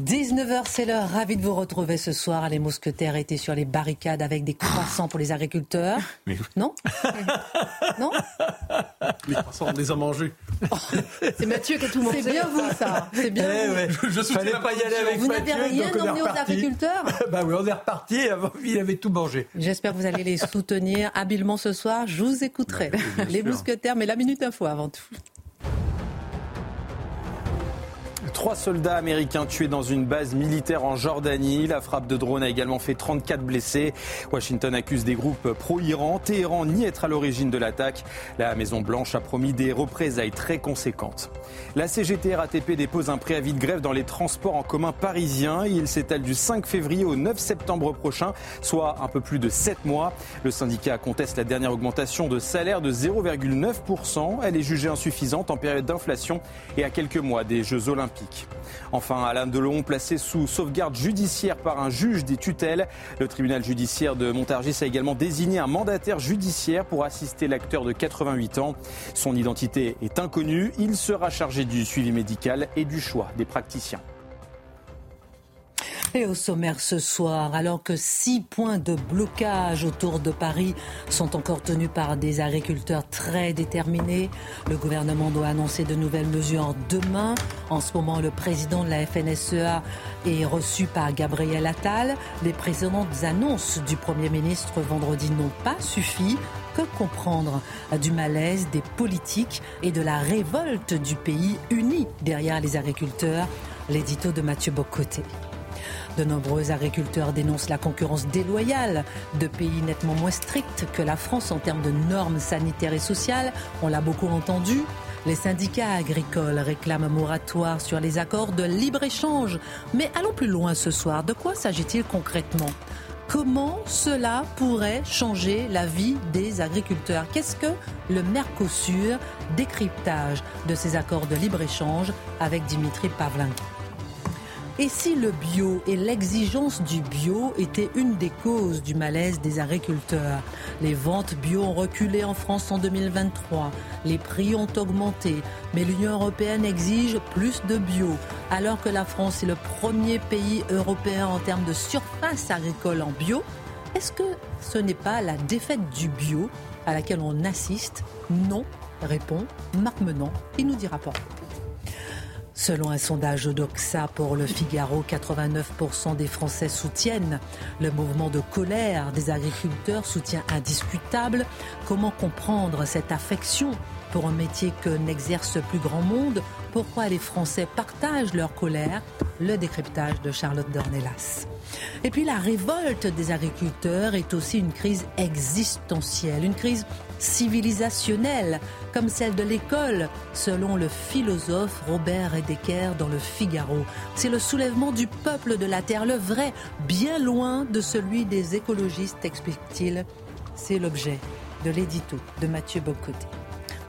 19h, c'est l'heure. Ravi de vous retrouver ce soir. Les mousquetaires étaient sur les barricades avec des croissants pour les agriculteurs. Mais... Non Non Les croissants, on les a mangés. C'est Mathieu qui a tout mangé. C'est bien vous, ça. C'est bien Eh vous. ouais. Je, je soutiens Fallait la pas y aller avec Vous n'avez rien emmené aux agriculteurs Bah oui, on est reparti. Avant, il avait tout mangé. J'espère que vous allez les soutenir habilement ce soir. Je vous écouterai. Bah oui, les mousquetaires, mais la minute info avant tout. Trois soldats américains tués dans une base militaire en Jordanie. La frappe de drone a également fait 34 blessés. Washington accuse des groupes pro-Iran. Téhéran nie être à l'origine de l'attaque. La Maison-Blanche a promis des représailles très conséquentes. La CGT RATP dépose un préavis de grève dans les transports en commun parisiens. Il s'étale du 5 février au 9 septembre prochain, soit un peu plus de 7 mois. Le syndicat conteste la dernière augmentation de salaire de 0,9%. Elle est jugée insuffisante en période d'inflation et à quelques mois des Jeux Olympiques. Enfin, Alain Delon, placé sous sauvegarde judiciaire par un juge des tutelles. Le tribunal judiciaire de Montargis a également désigné un mandataire judiciaire pour assister l'acteur de 88 ans. Son identité est inconnue. Il sera chargé du suivi médical et du choix des praticiens. Et au sommaire ce soir, alors que six points de blocage autour de Paris sont encore tenus par des agriculteurs très déterminés, le gouvernement doit annoncer de nouvelles mesures demain. En ce moment, le président de la FNSEA est reçu par Gabriel Attal. Les précédentes annonces du Premier ministre vendredi n'ont pas suffi. Que comprendre du malaise des politiques et de la révolte du pays uni derrière les agriculteurs? L'édito de Mathieu Bocoté. De nombreux agriculteurs dénoncent la concurrence déloyale de pays nettement moins stricts que la France en termes de normes sanitaires et sociales. On l'a beaucoup entendu. Les syndicats agricoles réclament un moratoire sur les accords de libre-échange. Mais allons plus loin ce soir. De quoi s'agit-il concrètement? Comment cela pourrait changer la vie des agriculteurs? Qu'est-ce que le Mercosur Décryptage de ces accords de libre-échange avec Dimitri Pavlenko. Et si le bio et l'exigence du bio étaient une des causes du malaise des agriculteurs? Les ventes bio ont reculé en France en 2023, les prix ont augmenté, mais l'Union européenne exige plus de bio, alors que la France est le premier pays européen en termes de surface agricole en bio. Est-ce que ce n'est pas la défaite du bio à laquelle on assiste? Non, répond Marc Menant. Il nous dira pourquoi. Selon un sondage d'Oxa pour le Figaro, 89% des Français soutiennent le mouvement de colère des agriculteurs, soutien indiscutable. Comment comprendre cette affection pour un métier que n'exerce plus grand monde? Pourquoi les Français partagent leur colère? Le décryptage de Charlotte Dornelas. Et puis la révolte des agriculteurs est aussi une crise existentielle, une crise civilisationnelle, comme celle de l'école, selon le philosophe Robert Heidegger dans le Figaro. C'est le soulèvement du peuple de la terre, le vrai, bien loin de celui des écologistes, explique-t-il. C'est l'objet de l'édito de Mathieu Bocoté.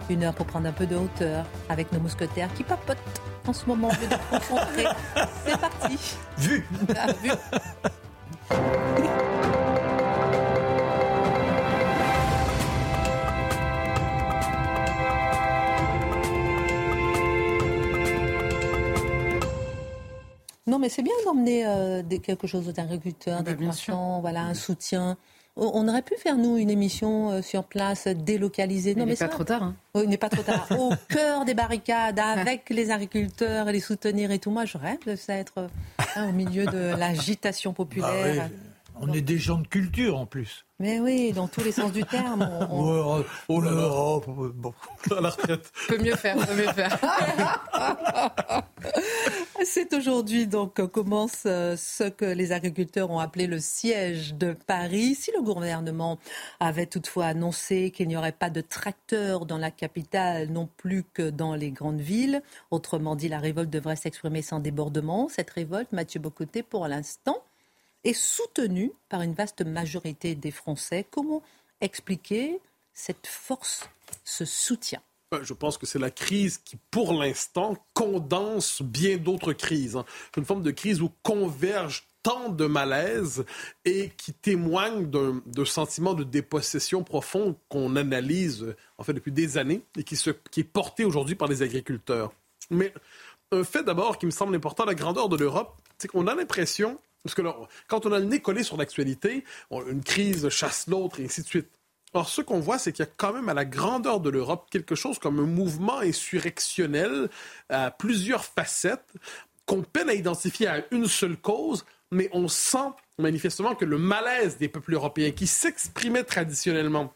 Une heure pour prendre un peu de hauteur avec nos mousquetaires qui papotent en ce moment au lieu de concentrer. C'est parti. Vu Ah, vu. Mais c'est bien d'emmener euh, quelque chose aux agriculteurs, Bah, des croissants, voilà, un soutien. On aurait pu faire, nous, une émission euh, sur place, délocalisée. Il Non, n'est mais pas ça- trop tard. hein. oui, il n'est pas trop tard. Au cœur des barricades, avec les agriculteurs et les soutenir et tout. Moi, je rêve de ça être hein, au milieu de l'agitation Bah populaire. On est des gens de culture en plus. Mais oui, dans tous les sens du terme. on- on- Ouais, oh là là, oh, bon. À la retraite. Peut mieux faire, peut mieux faire. C'est aujourd'hui donc commence euh, ce que les agriculteurs ont appelé le siège de Paris. Si le gouvernement avait toutefois annoncé qu'il n'y aurait pas de tracteurs dans la capitale non plus que dans les grandes villes, autrement dit la révolte devrait s'exprimer sans débordement. Cette révolte, Mathieu Bocoté, pour l'instant, est soutenue par une vaste majorité des Français. Comment expliquer cette force, ce soutien? Je pense que c'est la crise qui, pour l'instant, condense bien d'autres crises. Hein. Une forme de crise où convergent tant de malaise et qui témoigne d'un sentiment de dépossession profond qu'on analyse en fait depuis des années et qui, qui est porté aujourd'hui par les agriculteurs. Mais un fait d'abord qui me semble important, la grandeur de l'Europe, c'est qu'on a l'impression, parce que quand on a le nez collé sur l'actualité, une crise chasse l'autre et ainsi de suite. Or, ce qu'on voit, c'est qu'il y a quand même à la grandeur de l'Europe quelque chose comme un mouvement insurrectionnel à plusieurs facettes qu'on peine à identifier à une seule cause, mais on sent manifestement que le malaise des peuples européens qui s'exprimaient traditionnellement,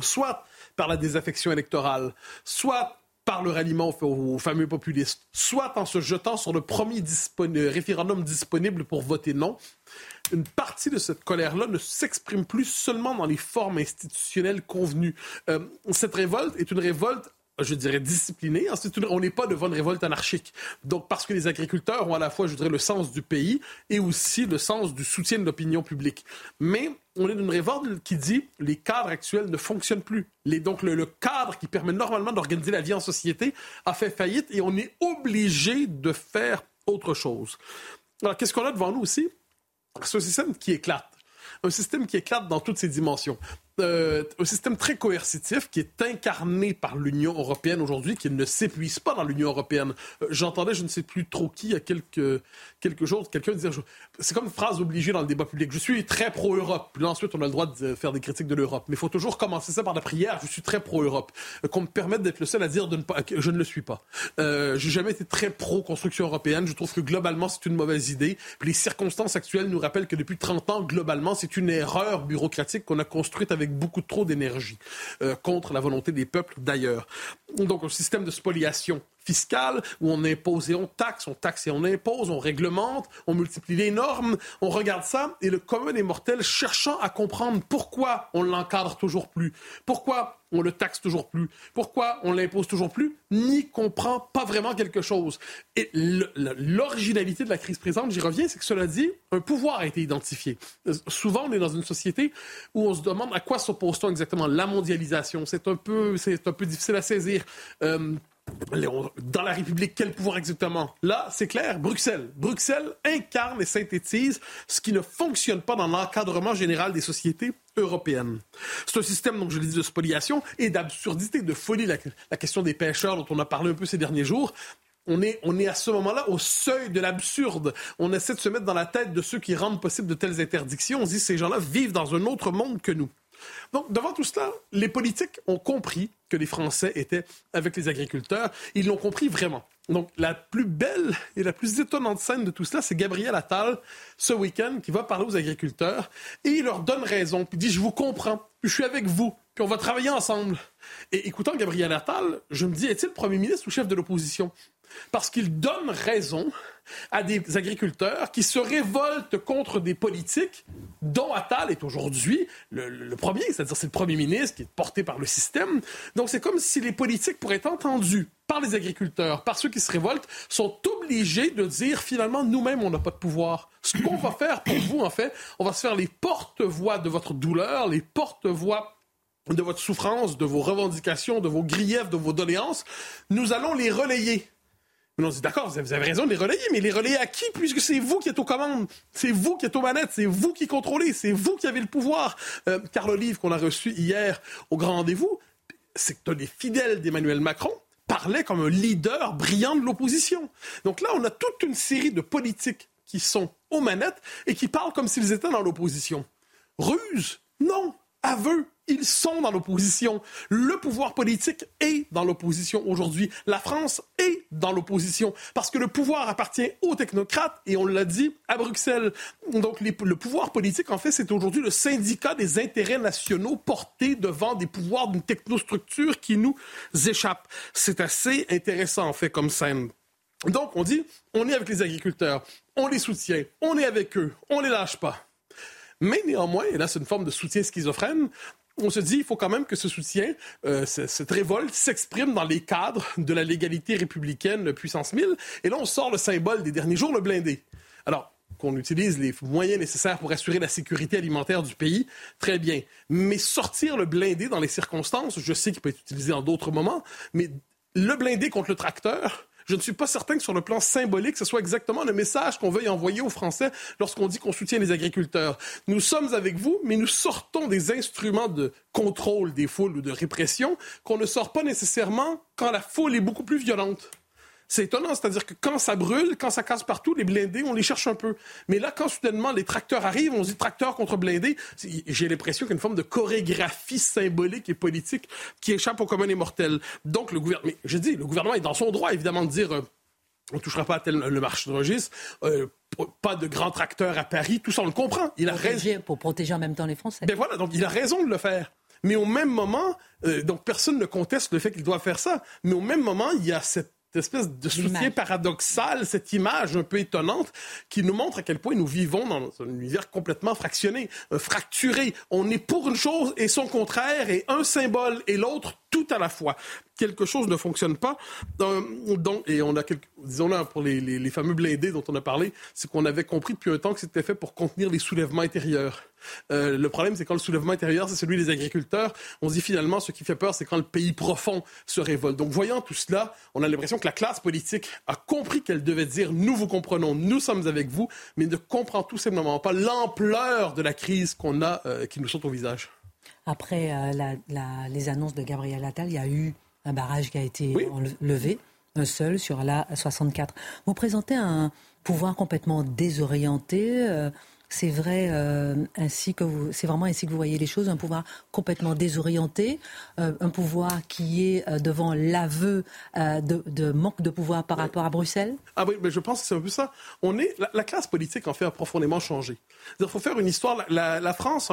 soit par la désaffection électorale, soit par le ralliement aux, fameux populistes, soit en se jetant sur le premier référendum disponible pour voter non, une partie de cette colère-là ne s'exprime plus seulement dans les formes institutionnelles convenues. Euh, cette révolte est une révolte je dirais, disciplinée. on n'est pas devant une révolte anarchique. Donc, parce que les agriculteurs ont à la fois, je dirais, le sens du pays et aussi le sens du soutien de l'opinion publique. Mais on est dans une révolte qui dit les cadres actuels ne fonctionnent plus. donc, le, cadre qui permet normalement d'organiser la vie en société a fait faillite et on est obligé de faire autre chose. Alors, qu'est-ce qu'on a devant nous aussi? C'est un système qui éclate. Un système qui éclate dans toutes ses dimensions. Euh, un système très coercitif qui est incarné par l'Union européenne aujourd'hui, qui ne s'épuise pas dans l'Union européenne. Euh, j'entendais, je ne sais plus trop qui, il y a quelques, quelque chose, quelqu'un dire, c'est comme une phrase obligée dans le débat public, je suis très pro-Europe. Puis ensuite, on a le droit de faire des critiques de l'Europe. Mais il faut toujours commencer ça par la prière, je suis très pro-Europe. Euh, qu'on me permette d'être le seul à dire de ne pas, je ne le suis pas. Euh, j'ai jamais été très pro-construction européenne. Je trouve que globalement, c'est une mauvaise idée. Puis les circonstances actuelles nous rappellent que depuis 30 ans, globalement, c'est une erreur bureaucratique qu'on a construite avec avec beaucoup trop d'énergie euh, contre la volonté des peuples d'ailleurs. Donc un système de spoliation fiscale où on impose et on taxe, on taxe et on impose, on réglemente, on multiplie les normes, on regarde ça et le commun des mortels cherchant à comprendre pourquoi on l'encadre toujours plus, pourquoi on le taxe toujours plus, pourquoi on l'impose toujours plus, n'y comprend pas vraiment quelque chose. Et l'originalité de la crise présente, j'y reviens, c'est que cela dit, un pouvoir a été identifié. Souvent, on est dans une société où on se demande à quoi s'oppose-t-on exactement? La mondialisation, c'est un peu, un peu difficile à saisir. Euh, dans la République, quel pouvoir exactement? Là, c'est clair, Bruxelles. Bruxelles incarne et synthétise ce qui ne fonctionne pas dans l'encadrement général des sociétés européennes. C'est un système, donc je l'ai dit, de spoliation et d'absurdité, de folie. La, question des pêcheurs dont on a parlé un peu ces derniers jours, on est, on est, à ce moment-là au seuil de l'absurde. On essaie de se mettre dans la tête de ceux qui rendent possible de telles interdictions. On se dit ces gens-là vivent dans un autre monde que nous. Donc, devant tout cela, les politiques ont compris que les Français étaient avec les agriculteurs. Ils l'ont compris vraiment. Donc, la plus belle et la plus étonnante scène de tout cela, c'est Gabriel Attal, ce week-end, qui va parler aux agriculteurs et il leur donne raison, puis dit Je vous comprends, puis je suis avec vous, puis on va travailler ensemble. Et écoutant Gabriel Attal, je me dis Est-il Premier ministre ou chef de l'opposition? Parce qu'il donne raison à des agriculteurs qui se révoltent contre des politiques dont Attal est aujourd'hui le, premier, c'est-à-dire c'est le premier ministre qui est porté par le système. Donc c'est comme si les politiques, pour être entendus par les agriculteurs, par ceux qui se révoltent, sont obligés de dire finalement nous-mêmes on n'a pas de pouvoir. Ce qu'on va faire pour vous, en fait, on va se faire les porte-voix de votre douleur, les porte-voix de votre souffrance, de vos revendications, de vos griefs, de vos doléances. Nous allons les relayer. On dit d'accord, vous avez raison de les relayer, mais les relayer à qui puisque c'est vous qui êtes aux commandes, c'est vous qui êtes aux manettes, c'est vous qui contrôlez, c'est vous qui avez le pouvoir. Euh, car le livre qu'on a reçu hier au grand rendez-vous, c'est que les fidèles d'Emmanuel Macron parlaient comme un leader brillant de l'opposition. Donc là, on a toute une série de politiques qui sont aux manettes et qui parlent comme s'ils étaient dans l'opposition. Ruse? Non. Aveu? Ils sont dans l'opposition. Le pouvoir politique est dans l'opposition aujourd'hui. La France est dans l'opposition parce que le pouvoir appartient aux technocrates et on l'a dit à Bruxelles. Donc le pouvoir politique, en fait, c'est aujourd'hui le syndicat des intérêts nationaux portés devant des pouvoirs d'une technostructure qui nous échappe. C'est assez intéressant, en fait, comme scène. Donc, on dit, on est avec les agriculteurs, on les soutient, on est avec eux, on les lâche pas. Mais néanmoins, et là c'est une forme de soutien schizophrène, on se dit, il faut quand même que ce soutien, euh, cette révolte s'exprime dans les cadres de la légalité républicaine puissance 1000. Et là, on sort le symbole des derniers jours, le blindé. Alors, qu'on utilise les moyens nécessaires pour assurer la sécurité alimentaire du pays, très bien. Mais sortir le blindé dans les circonstances, je sais qu'il peut être utilisé en d'autres moments, mais le blindé contre le tracteur, je ne suis pas certain que sur le plan symbolique, ce soit exactement le message qu'on veuille envoyer aux Français lorsqu'on dit qu'on soutient les agriculteurs. Nous sommes avec vous, mais nous sortons des instruments de contrôle des foules ou de répression qu'on ne sort pas nécessairement quand la foule est beaucoup plus violente. C'est étonnant, c'est-à-dire que quand ça brûle, quand ça casse partout, les blindés, on les cherche un peu. Mais là, quand soudainement les tracteurs arrivent, on se dit tracteur contre blindé, j'ai l'impression qu'il y a une forme de chorégraphie symbolique et politique qui échappe au commun des mortels. Donc, le gouvernement, je dis, le gouvernement est dans son droit, évidemment, de dire euh, on ne touchera pas à tel, le marché de registre, euh, pas de grands tracteurs à Paris, tout ça, on le comprend. Il a raison. Pour protéger en même temps les Français. Ben voilà, donc il a raison de le faire. Mais au même moment, euh, donc personne ne conteste le fait qu'il doit faire ça. Mais au même moment, il y a cette espèce de soutien paradoxal, cette image un peu étonnante qui nous montre à quel point nous vivons dans un univers complètement fractionné, euh, fracturé. On est pour une chose et son contraire, et un symbole et l'autre tout à la fois. Quelque chose ne fonctionne pas. Et on a, disons là, pour les, les, les, fameux blindés dont on a parlé, c'est qu'on avait compris depuis un temps que c'était fait pour contenir les soulèvements intérieurs. Euh, le problème, c'est quand le soulèvement intérieur, c'est celui des agriculteurs, on se dit finalement, ce qui fait peur, c'est quand le pays profond se révolte. Donc, voyant tout cela, on a l'impression que la classe politique a compris qu'elle devait dire, nous vous comprenons, nous sommes avec vous, mais ne comprend tout simplement pas l'ampleur de la crise qu'on a, euh, qui nous saute au visage. Après euh, les annonces de Gabriel Attal, il y a eu un barrage qui a été levé, un seul sur la 64. Vous présentez un pouvoir complètement désorienté. Euh, c'est vrai euh, ainsi que c'est vraiment ainsi que vous voyez les choses, un pouvoir complètement désorienté, euh, un pouvoir qui est euh, devant l'aveu de, manque de pouvoir par rapport à Bruxelles. Ah oui, mais je pense que c'est un peu ça. On est la, classe politique en fait a profondément changé. Il faut faire une histoire. La, France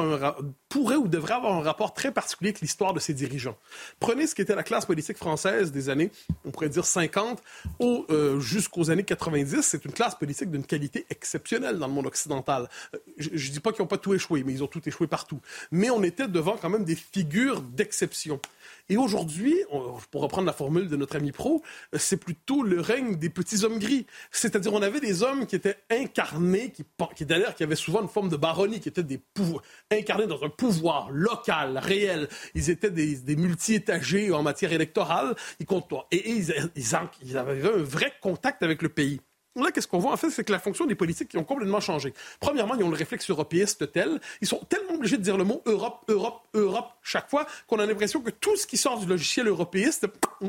pourrait ou devrait avoir un rapport très particulier avec l'histoire de ses dirigeants. Prenez ce qui était la classe politique française des années, on pourrait dire 50 jusqu'aux années 90. C'est une classe politique d'une qualité exceptionnelle dans le monde occidental je ne dis pas qu'ils n'ont pas tout échoué, mais ils ont tout échoué partout. Mais on était devant quand même des figures d'exception. Et aujourd'hui, pour reprendre la formule de notre ami Pro, c'est plutôt le règne des petits hommes gris. C'est-à-dire, on avait des hommes qui étaient incarnés, qui, d'ailleurs, qui avaient souvent une forme de baronnie, qui étaient des incarnés dans un pouvoir local, réel. Ils étaient des, multi-étagés en matière électorale. Ils et, ils, ils avaient un vrai contact avec le pays. Là, qu'est-ce qu'on voit en fait, c'est que la fonction des politiques qui ont complètement changé. Premièrement, ils ont le réflexe européiste tel, ils sont tellement obligés de dire le mot Europe, Europe, Europe chaque fois qu'on a l'impression que tout ce qui sort du logiciel européiste,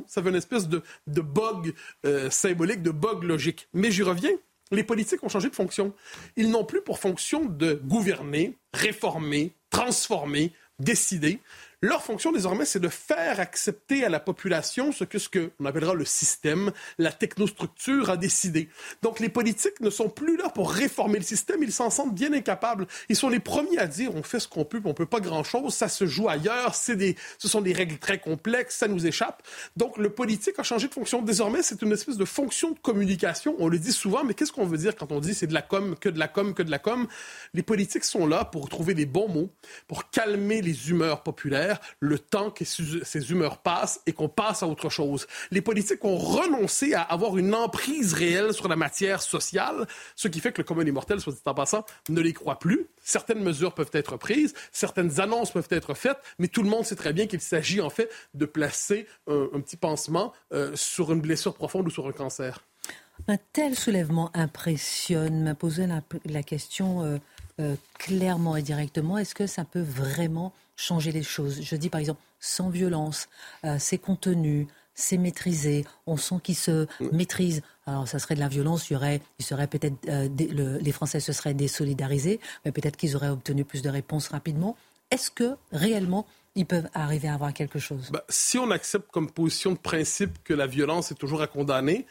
ça fait une espèce de, bug euh, symbolique, de bug logique. Mais j'y reviens. Les politiques ont changé de fonction. Ils n'ont plus pour fonction de gouverner, réformer, transformer, décider. Leur fonction désormais, c'est de faire accepter à la population ce que ce qu'on appellera le système, la technostructure a décidé. Donc les politiques ne sont plus là pour réformer le système, ils s'en sentent bien incapables. Ils sont les premiers à dire on fait ce qu'on peut, on peut pas grand-chose, ça se joue ailleurs, c'est des, ce sont des règles très complexes, ça nous échappe. Donc le politique a changé de fonction. Désormais, c'est une espèce de fonction de communication. On le dit souvent, mais qu'est-ce qu'on veut dire quand on dit c'est de la com, que de la com, que de la com? Les politiques sont là pour trouver les bons mots, pour calmer les humeurs populaires le temps que ces humeurs passent et qu'on passe à autre chose. Les politiques ont renoncé à avoir une emprise réelle sur la matière sociale, ce qui fait que le commun des mortels, soit dit en passant, ne les croit plus. Certaines mesures peuvent être prises, certaines annonces peuvent être faites, mais tout le monde sait très bien qu'il s'agit en fait de placer un, petit pansement euh, sur une blessure profonde ou sur un cancer. Un tel soulèvement impressionne, m'a posé la, question euh, euh, clairement et directement, est-ce que ça peut vraiment changer les choses. Je dis par exemple sans violence, euh, c'est contenu, c'est maîtrisé, on sent qu'ils se maîtrisent. Alors ça serait de la violence, il y aurait, il serait peut-être euh, les Français se seraient désolidarisés, mais peut-être qu'ils auraient obtenu plus de réponses rapidement. Est-ce que réellement ils peuvent arriver à avoir quelque chose? Bah, Si on accepte comme position de principe que la violence est toujours à condamner,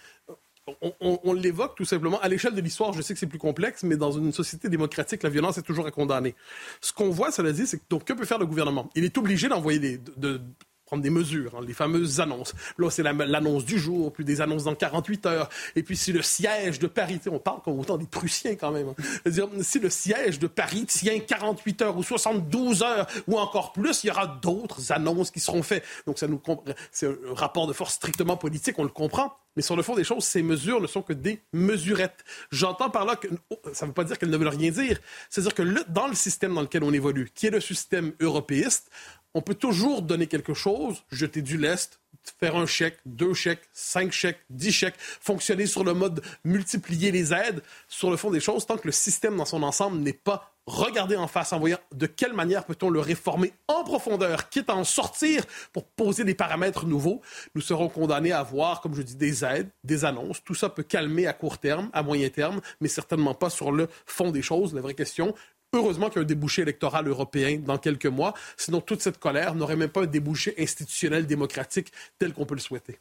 on, l'évoque tout simplement. À l'échelle de l'histoire, je sais que c'est plus complexe, mais dans une société démocratique, la violence est toujours à condamner. Ce qu'on voit, cela dit, c'est que donc que peut faire le gouvernement? Il est obligé d'envoyer des, de, prendre des mesures, hein, les fameuses annonces. Là, c'est l'annonce du jour, puis des annonces dans 48 heures. Et puis, si le siège de Paris, on parle comme autant des Prussiens quand même, hein. si le siège de Paris tient 48 heures ou 72 heures ou encore plus, il y aura d'autres annonces qui seront faites. Donc, ça c'est un rapport de force strictement politique, on le comprend. Mais sur le fond des choses, ces mesures ne sont que des mesurettes. J'entends par là que ça ne veut pas dire qu'elles ne veulent rien dire. C'est-à-dire que dans le système dans lequel on évolue, qui est le système européiste, on peut toujours donner quelque chose, jeter du lest, faire un chèque, deux chèques, cinq chèques, dix chèques, fonctionner sur le mode multiplier les aides. Sur le fond des choses, tant que le système dans son ensemble n'est pas regardé en face en voyant de quelle manière peut-on le réformer en profondeur, quitte à en sortir pour poser des paramètres nouveaux, nous serons condamnés à avoir, comme je dis, des aides, des annonces. Tout ça peut calmer à court terme, à moyen terme, mais certainement pas sur le fond des choses. La vraie question, Heureusement qu'il y a un débouché électoral européen dans quelques mois, sinon toute cette colère n'aurait même pas un débouché institutionnel démocratique tel qu'on peut le souhaiter.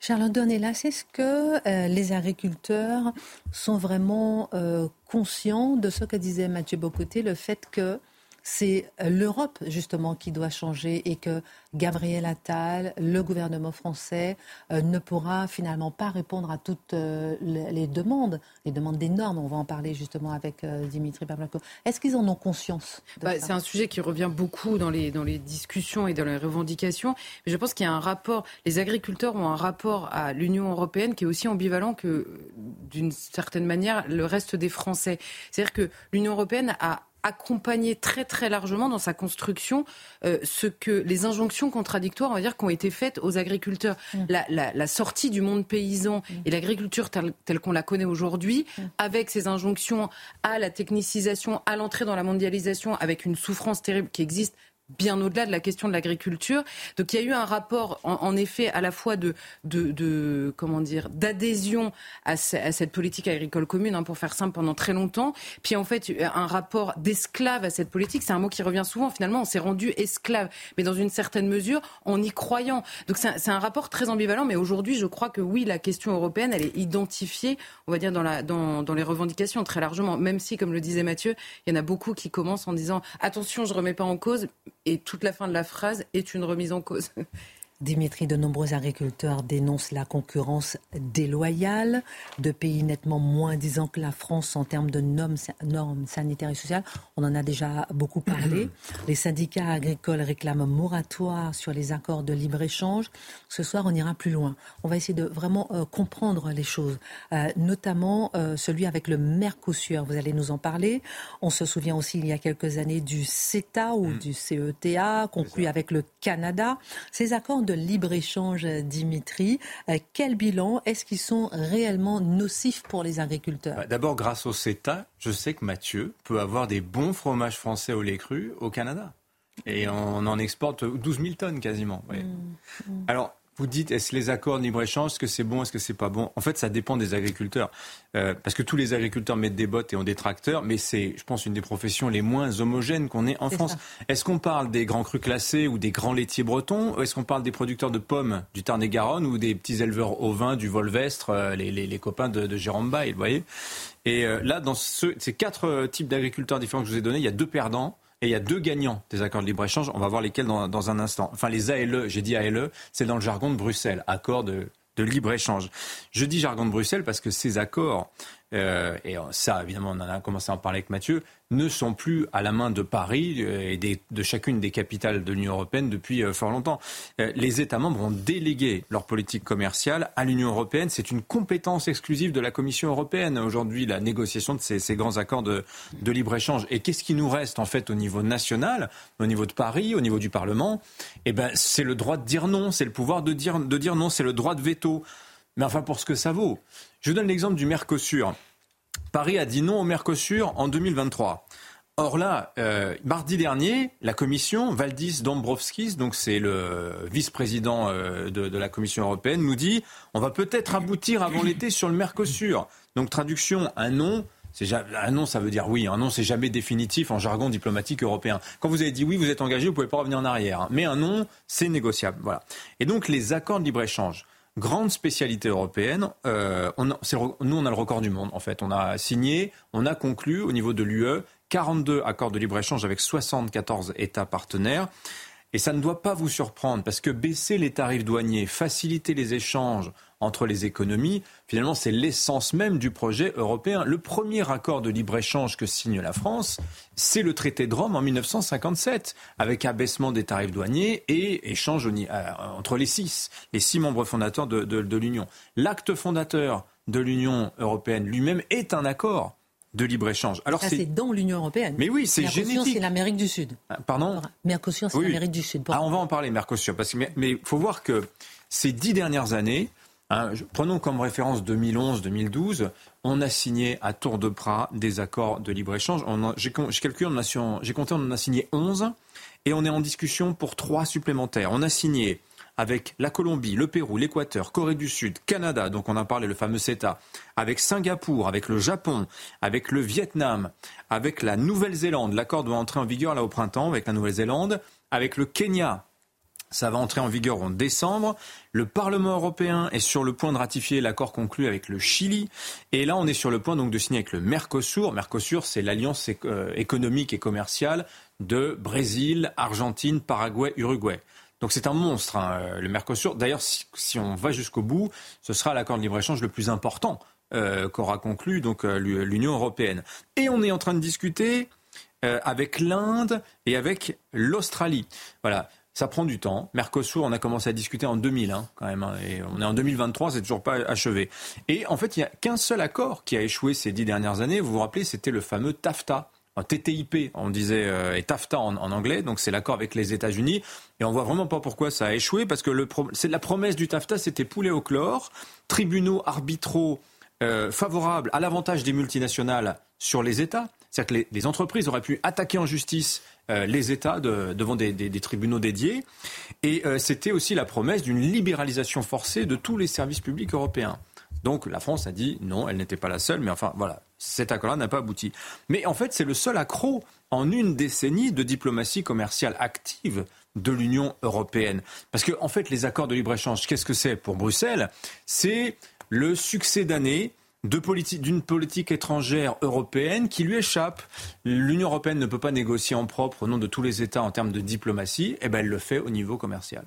Charlotte Dornelas, est-ce que euh, les agriculteurs sont vraiment euh, conscients de ce que disait Mathieu Bocoté, le fait que c'est euh, l'Europe justement qui doit changer et que Gabriel Attal, le gouvernement français, euh, ne pourra finalement pas répondre à toutes euh, les demandes, les demandes des normes. On va en parler justement avec Dimitri Pavlako. Est-ce qu'ils en ont conscience bah, C'est un sujet qui revient beaucoup dans les, dans les discussions et dans les revendications. Mais je pense qu'il y a un rapport, les agriculteurs ont un rapport à l'Union européenne qui est aussi ambivalent que, d'une certaine manière, le reste des Français. C'est-à-dire que l'Union européenne a accompagner très très largement dans sa construction euh, ce que les injonctions contradictoires, on va dire, qui ont été faites aux agriculteurs. Mm. La, sortie du monde paysan mm. et l'agriculture telle, qu'on la connaît aujourd'hui, mm. avec ces injonctions à la technicisation, à l'entrée dans la mondialisation, avec une souffrance terrible qui existe bien au-delà de la question de l'agriculture. Donc il y a eu un rapport, en, effet, à la fois de, de, comment dire, d'adhésion à, cette politique agricole commune, hein, pour faire simple, pendant très longtemps. Puis en fait, un rapport d'esclave à cette politique. C'est un mot qui revient souvent. Finalement, on s'est rendu esclave, mais dans une certaine mesure, en y croyant. Donc c'est un, rapport très ambivalent. Mais aujourd'hui, je crois que oui, la question européenne, elle est identifiée, on va dire, dans, dans les revendications très largement. Même si, comme le disait Mathieu, il y en a beaucoup qui commencent en disant attention, je remets pas en cause et toute la fin de la phrase est une remise en cause. Dimitri, de nombreux agriculteurs dénoncent la concurrence déloyale de pays nettement moins disants que la France en termes de normes, normes sanitaires et sociales. On en a déjà beaucoup parlé. Les syndicats agricoles réclament un moratoire sur les accords de libre-échange. Ce soir, on ira plus loin. On va essayer de vraiment euh, comprendre les choses, euh, notamment euh, celui avec le Mercosur. Vous allez nous en parler. On se souvient aussi, il y a quelques années, du CETA ou mm. du CETA, conclu avec le Canada. Ces accords de libre-échange, Dimitri. Euh, quel bilan Est-ce qu'ils sont réellement nocifs pour les agriculteurs bah, D'abord, grâce au CETA, je sais que Mathieu peut avoir des bons fromages français au lait cru au Canada. Et on en exporte 12 000 tonnes quasiment. Mmh, mmh. Alors, vous dites, est-ce les accords de libre-échange, est-ce que c'est bon, est-ce que c'est pas bon? En fait, ça dépend des agriculteurs. Euh, parce que tous les agriculteurs mettent des bottes et ont des tracteurs, mais c'est, je pense, une des professions les moins homogènes qu'on ait en France. Est-ce qu'on parle des grands crus classés ou des grands laitiers bretons? Est-ce qu'on parle des producteurs de pommes du Tarn-et-Garonne ou des petits éleveurs ovins du Volvestre, euh, les, les, les, copains de, de Jérôme Bail, vous voyez? Et euh, là, dans ce, ces quatre types d'agriculteurs différents que je vous ai donnés, il y a deux perdants et il y a deux gagnants des accords de libre-échange. On va voir lesquels dans, un instant. Enfin, les ALE, j'ai dit ALE, c'est dans le jargon de Bruxelles, accord de, de libre-échange. Je dis jargon de Bruxelles parce que ces accords, euh, et ça, évidemment, on en a commencé à en parler avec Mathieu, ne sont plus à la main de Paris euh, et de chacune des capitales de l'Union européenne depuis euh, fort longtemps. les États membres ont délégué leur politique commerciale à l'Union européenne. C'est une compétence exclusive de la Commission européenne aujourd'hui, la négociation de ces, grands accords de, libre-échange. Et qu'est-ce qui nous reste en fait au niveau national, au niveau de Paris, au niveau du Parlement? Eh ben, c'est le droit de dire non, c'est le pouvoir de dire, de dire non, c'est le droit de veto. Mais enfin, pour ce que ça vaut. Je donne l'exemple du Mercosur. Paris a dit non au Mercosur en 2023. Or là, euh, mardi dernier, la commission, Valdis Dombrovskis, donc c'est le vice-président euh, de, la Commission européenne, nous dit on va peut-être aboutir avant l'été sur le Mercosur. Donc traduction, un non. Un non, ça veut dire oui. Un non, c'est jamais définitif en jargon diplomatique européen. Quand vous avez dit oui, vous êtes engagé, vous pouvez pas revenir en arrière. Mais un non, c'est négociable. Voilà. Et donc les accords de libre échange grande spécialité européenne. Euh, on nous, on a le record du monde, en fait. On a signé, on a conclu au niveau de l'UE 42 accords de libre-échange avec 74 États partenaires. Et ça ne doit pas vous surprendre, parce que baisser les tarifs douaniers, faciliter les échanges entre les économies, finalement, c'est l'essence même du projet européen. Le premier accord de libre-échange que signe la France, c'est le traité de Rome en 1957, avec abaissement des tarifs douaniers et échange euh, entre les six, six membres fondateurs de, de l'Union. L'acte fondateur de l'Union européenne lui-même est un accord de libre-échange. Alors c'est dans l'Union européenne. Mais oui, c'est génétique. c'est l'Amérique du Sud. Ah, pardon Mercosur, c'est l'Amérique du Sud. Ah, on va en parler, Mercosur. Parce que, mais il faut voir que ces dix dernières années, hein, prenons comme référence 2011-2012, on a signé à tour de bras des accords de libre-échange. J'ai calculé, j'ai compté, on en a signé 11 et on est en discussion pour trois supplémentaires. On a signé avec la Colombie, le Pérou, l'Équateur, Corée du Sud, Canada, donc on a parlé, le fameux CETA, avec Singapour, avec le Japon, avec le Vietnam, avec la Nouvelle-Zélande. L'accord doit entrer en vigueur là au printemps avec la Nouvelle-Zélande, avec le Kenya. Ça va entrer en vigueur en décembre. Le Parlement européen est sur le point de ratifier l'accord conclu avec le Chili. Et là, on est sur le point de signer avec le Mercosur. Mercosur, c'est l'alliance euh, économique et commerciale de Brésil, Argentine, Paraguay, Uruguay. Donc c'est un monstre, hein, euh, le Mercosur. D'ailleurs, si, on va jusqu'au bout, ce sera l'accord de libre-échange le plus important euh, qu'aura conclu donc euh, l'Union européenne. Et on est en train de discuter avec l'Inde et avec l'Australie. Voilà. Ça prend du temps. Mercosur, on a commencé à discuter en 2000, hein, quand même. Hein, et on est en 2023, c'est toujours pas achevé. Et en fait, il n'y a qu'un seul accord qui a échoué ces dix dernières années. Vous vous rappelez, c'était le fameux TAFTA. TTIP, on disait, euh, et TAFTA en, anglais, donc c'est l'accord avec les États-Unis. Et on voit vraiment pas pourquoi ça a échoué, parce que le c'est la promesse du TAFTA, c'était poulet au chlore, tribunaux arbitraux euh, favorables à l'avantage des multinationales sur les États. C'est-à-dire que les, entreprises auraient pu attaquer en justice euh, les États devant des, tribunaux dédiés. Et c'était aussi la promesse d'une libéralisation forcée de tous les services publics européens. Donc la France a dit non, elle n'était pas la seule, mais enfin voilà, cet accord-là n'a pas abouti. Mais en fait, c'est le seul accroc en une décennie de diplomatie commerciale active de l'Union européenne. Parce que, en fait, les accords de libre-échange, qu'est-ce que c'est pour Bruxelles? C'est le succès d'année d'une politique étrangère européenne qui lui échappe. L'Union européenne ne peut pas négocier en propre au nom de tous les États en termes de diplomatie, et eh ben elle le fait au niveau commercial.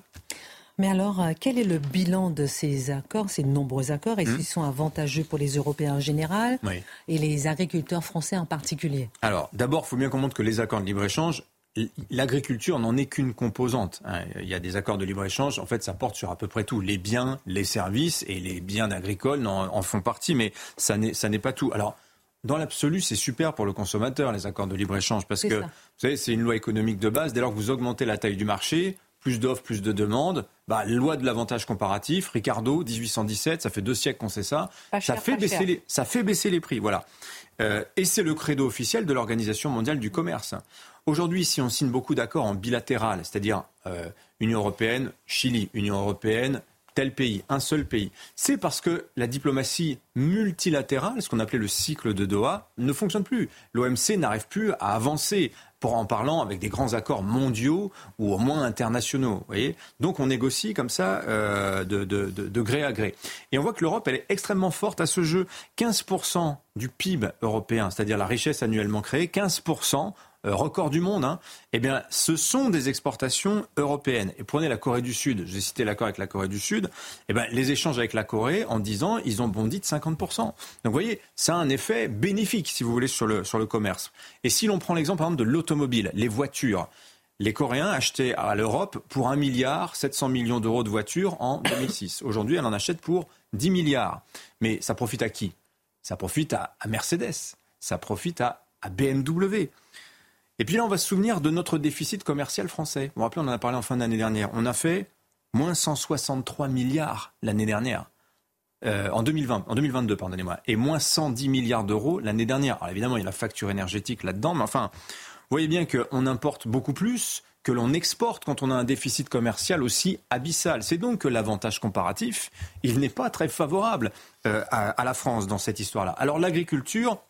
Mais alors, euh, quel est le bilan de ces accords, ces nombreux accords Est-ce qu'ils sont avantageux pour les Européens en général et les agriculteurs français en particulier? Alors, d'abord, il faut bien comprendre que les accords de libre-échange, l'agriculture n'en est qu'une composante. Hein. Il y a des accords de libre-échange, en fait, ça porte sur à peu près tout. Les biens, les services et les biens agricoles en, font partie, mais ça n'est pas tout. Alors, dans l'absolu, c'est super pour le consommateur, les accords de libre-échange, parce que, vous savez, c'est une loi économique de base. Dès lors que vous augmentez la taille du marché, plus d'offres, plus de demandes. Bah, loi de l'avantage comparatif, Ricardo, 1817, ça fait deux siècles qu'on sait ça. ça, fait baisser les, ça fait baisser les prix, voilà. Euh, et c'est le credo officiel de l'Organisation mondiale du commerce. Aujourd'hui, si on signe beaucoup d'accords en bilatéral, c'est-à-dire euh, Union européenne, Chili, Union européenne, tel pays, un seul pays. C'est parce que la diplomatie multilatérale, ce qu'on appelait le cycle de Doha, ne fonctionne plus. L'OMC n'arrive plus à avancer en parlant avec des grands accords mondiaux ou au moins internationaux. Voyez Donc on négocie comme ça euh, de, gré à gré. Et on voit que l'Europe, elle est extrêmement forte à ce jeu. 15% du PIB européen, c'est-à-dire la richesse annuellement créée, 15% euh, record du monde, hein, eh bien, ce sont des exportations européennes. Et prenez la Corée du Sud, j'ai cité l'accord avec la Corée du Sud, eh bien, les échanges avec la Corée, en 10 ans, ils ont bondi de 50%. Donc, vous voyez, ça a un effet bénéfique, si vous voulez, sur le, sur le commerce. Et si l'on prend l'exemple, par exemple, de l'automobile, les voitures, les Coréens achetaient à l'Europe pour 1 milliard 700 millions d'euros de voitures en 2006. Aujourd'hui, elle en achète pour 10 milliards. Mais ça profite à qui? Ça profite à, Mercedes, ça profite à BMW. Et puis là, on va se souvenir de notre déficit commercial français. Vous vous rappelez, on en a parlé en fin d'année dernière. On a fait moins 163 milliards l'année dernière. Euh, en 2020, en 2022, pardonnez-moi, et moins 110 milliards d'euros l'année dernière. Alors évidemment, il y a la facture énergétique là-dedans, mais enfin, vous voyez bien qu'on importe beaucoup plus que l'on exporte quand on a un déficit commercial aussi abyssal. C'est donc que l'avantage comparatif, il n'est pas très favorable euh, à, à la France dans cette histoire-là. Alors l'agriculture,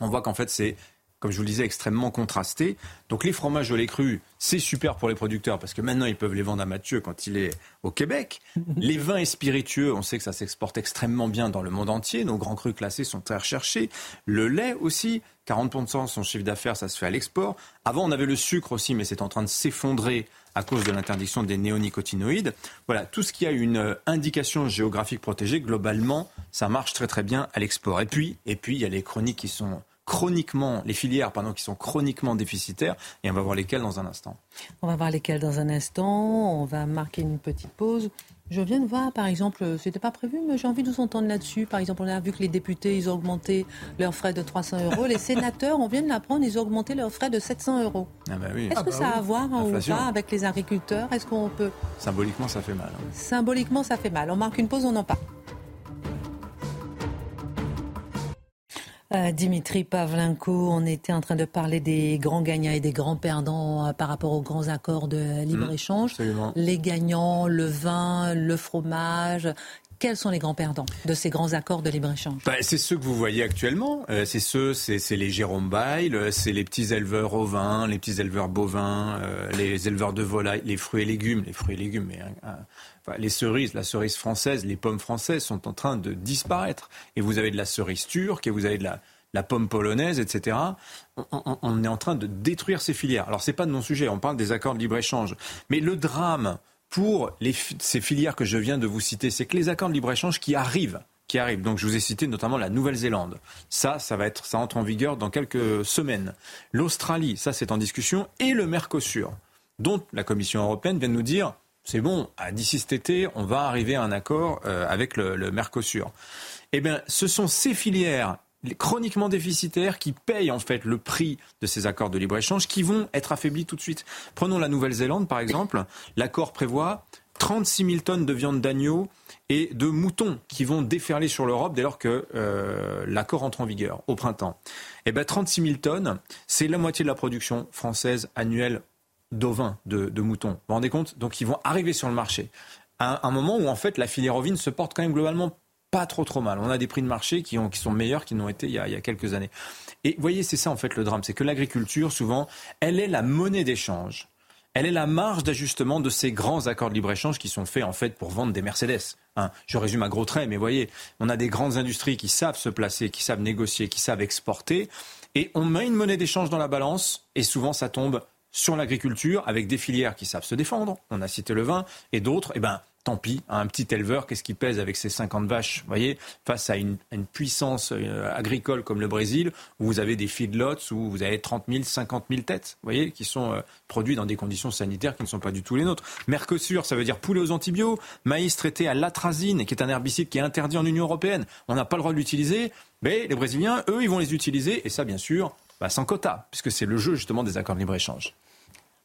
on voit qu'en fait c'est comme je vous le disais, extrêmement contrasté. Donc les fromages au lait cru, c'est super pour les producteurs parce que maintenant ils peuvent les vendre à Mathieu quand il est au Québec. Les vins et spiritueux, on sait que ça s'exporte extrêmement bien dans le monde entier. Nos grands crus classés sont très recherchés. Le lait aussi, 40% de son chiffre d'affaires, ça se fait à l'export. Avant, on avait le sucre aussi, mais c'est en train de s'effondrer à cause de l'interdiction des néonicotinoïdes. Voilà, tout ce qui a une euh, indication géographique protégée, globalement, ça marche très très bien à l'export. Et puis, et puis, il y a les chroniques qui sont chroniquement, les filières pardon, qui sont chroniquement déficitaires, et on va voir lesquelles dans un instant. On va voir lesquelles dans un instant. On va marquer une petite pause. Je viens de voir, par exemple, c'était pas prévu, mais j'ai envie de vous entendre là-dessus. Par exemple, on a vu que les députés, ils ont augmenté leurs frais de 300 euros. Les sénateurs, on vient de l'apprendre, ils ont augmenté leurs frais de 700 euros. Ah bah oui. Est-ce ah que bah ça a à voir hein, ou pas avec les agriculteurs? Est-ce qu'on peut... Symboliquement, ça fait mal. hein. Symboliquement, ça fait mal. On marque une pause, on en parle. Euh, Dimitri Pavlenko, on était en train de parler des grands gagnants et des grands perdants euh, par rapport aux grands accords de libre-échange. Absolument. Les gagnants, le vin, le fromage. Quels sont les grands perdants de ces grands accords de libre-échange Bah, c'est ceux que vous voyez actuellement. Euh, c'est ceux, c'est, les Jérôme Bail, euh, c'est les petits éleveurs ovins, les petits éleveurs bovins, euh, les éleveurs de volailles, les fruits et légumes, les fruits et légumes, euh, enfin, les cerises, la cerise française, les pommes françaises sont en train de disparaître. Et vous avez de la cerise turque, et vous avez de la, pomme polonaise, etc. On, on- on est en train de détruire ces filières. Alors c'est pas de mon sujet, on parle des accords de libre-échange. Mais le drame pour les, ces filières que je viens de vous citer, c'est que les accords de libre-échange qui arrivent, qui arrivent, donc je vous ai cité notamment la Nouvelle-Zélande, ça, ça va être, ça entre en vigueur dans quelques semaines. L'Australie, ça c'est en discussion, et le Mercosur, dont la Commission européenne vient de nous dire, c'est bon, d'ici cet été, on va arriver à un accord euh, avec le, Mercosur. Eh bien, ce sont ces filières chroniquement déficitaires qui payent en fait le prix de ces accords de libre-échange qui vont être affaiblis tout de suite. Prenons la Nouvelle-Zélande par exemple. L'accord prévoit 36 000 tonnes de viande d'agneau et de moutons qui vont déferler sur l'Europe dès lors que euh, l'accord entre en vigueur au printemps. Eh ben 36 000 tonnes, c'est la moitié de la production française annuelle d'ovins, de, moutons. Vous vous rendez compte? Donc ils vont arriver sur le marché à un moment où en fait la filière ovine se porte quand même globalement pas trop trop mal. On a des prix de marché qui, ont, qui sont meilleurs qu'ils n'ont été il y, a, il y a quelques années. Et voyez, c'est ça en fait le drame, c'est que l'agriculture, souvent, elle est la monnaie d'échange. Elle est la marge d'ajustement de ces grands accords de libre-échange qui sont faits en fait pour vendre des Mercedes. Hein, je résume à gros traits, mais voyez, on a des grandes industries qui savent se placer, qui savent négocier, qui savent exporter, et on met une monnaie d'échange dans la balance, et souvent ça tombe sur l'agriculture avec des filières qui savent se défendre. On a cité le vin, et d'autres, eh ben, tant pis, un petit éleveur, qu'est-ce qu'il pèse avec ses 50 vaches, voyez, face à une, une puissance euh, agricole comme le Brésil, où vous avez des feedlots, où vous avez 30 000, 50 000 têtes, vous voyez, qui sont euh, produits dans des conditions sanitaires qui ne sont pas du tout les nôtres. Mercosur, ça veut dire poulet aux antibiotiques, maïs traité à l'atrazine, qui est un herbicide qui est interdit en Union européenne. On n'a pas le droit de l'utiliser, mais les Brésiliens, eux, ils vont les utiliser, et ça, bien sûr, bah, sans quota, puisque c'est le jeu justement des accords de libre-échange.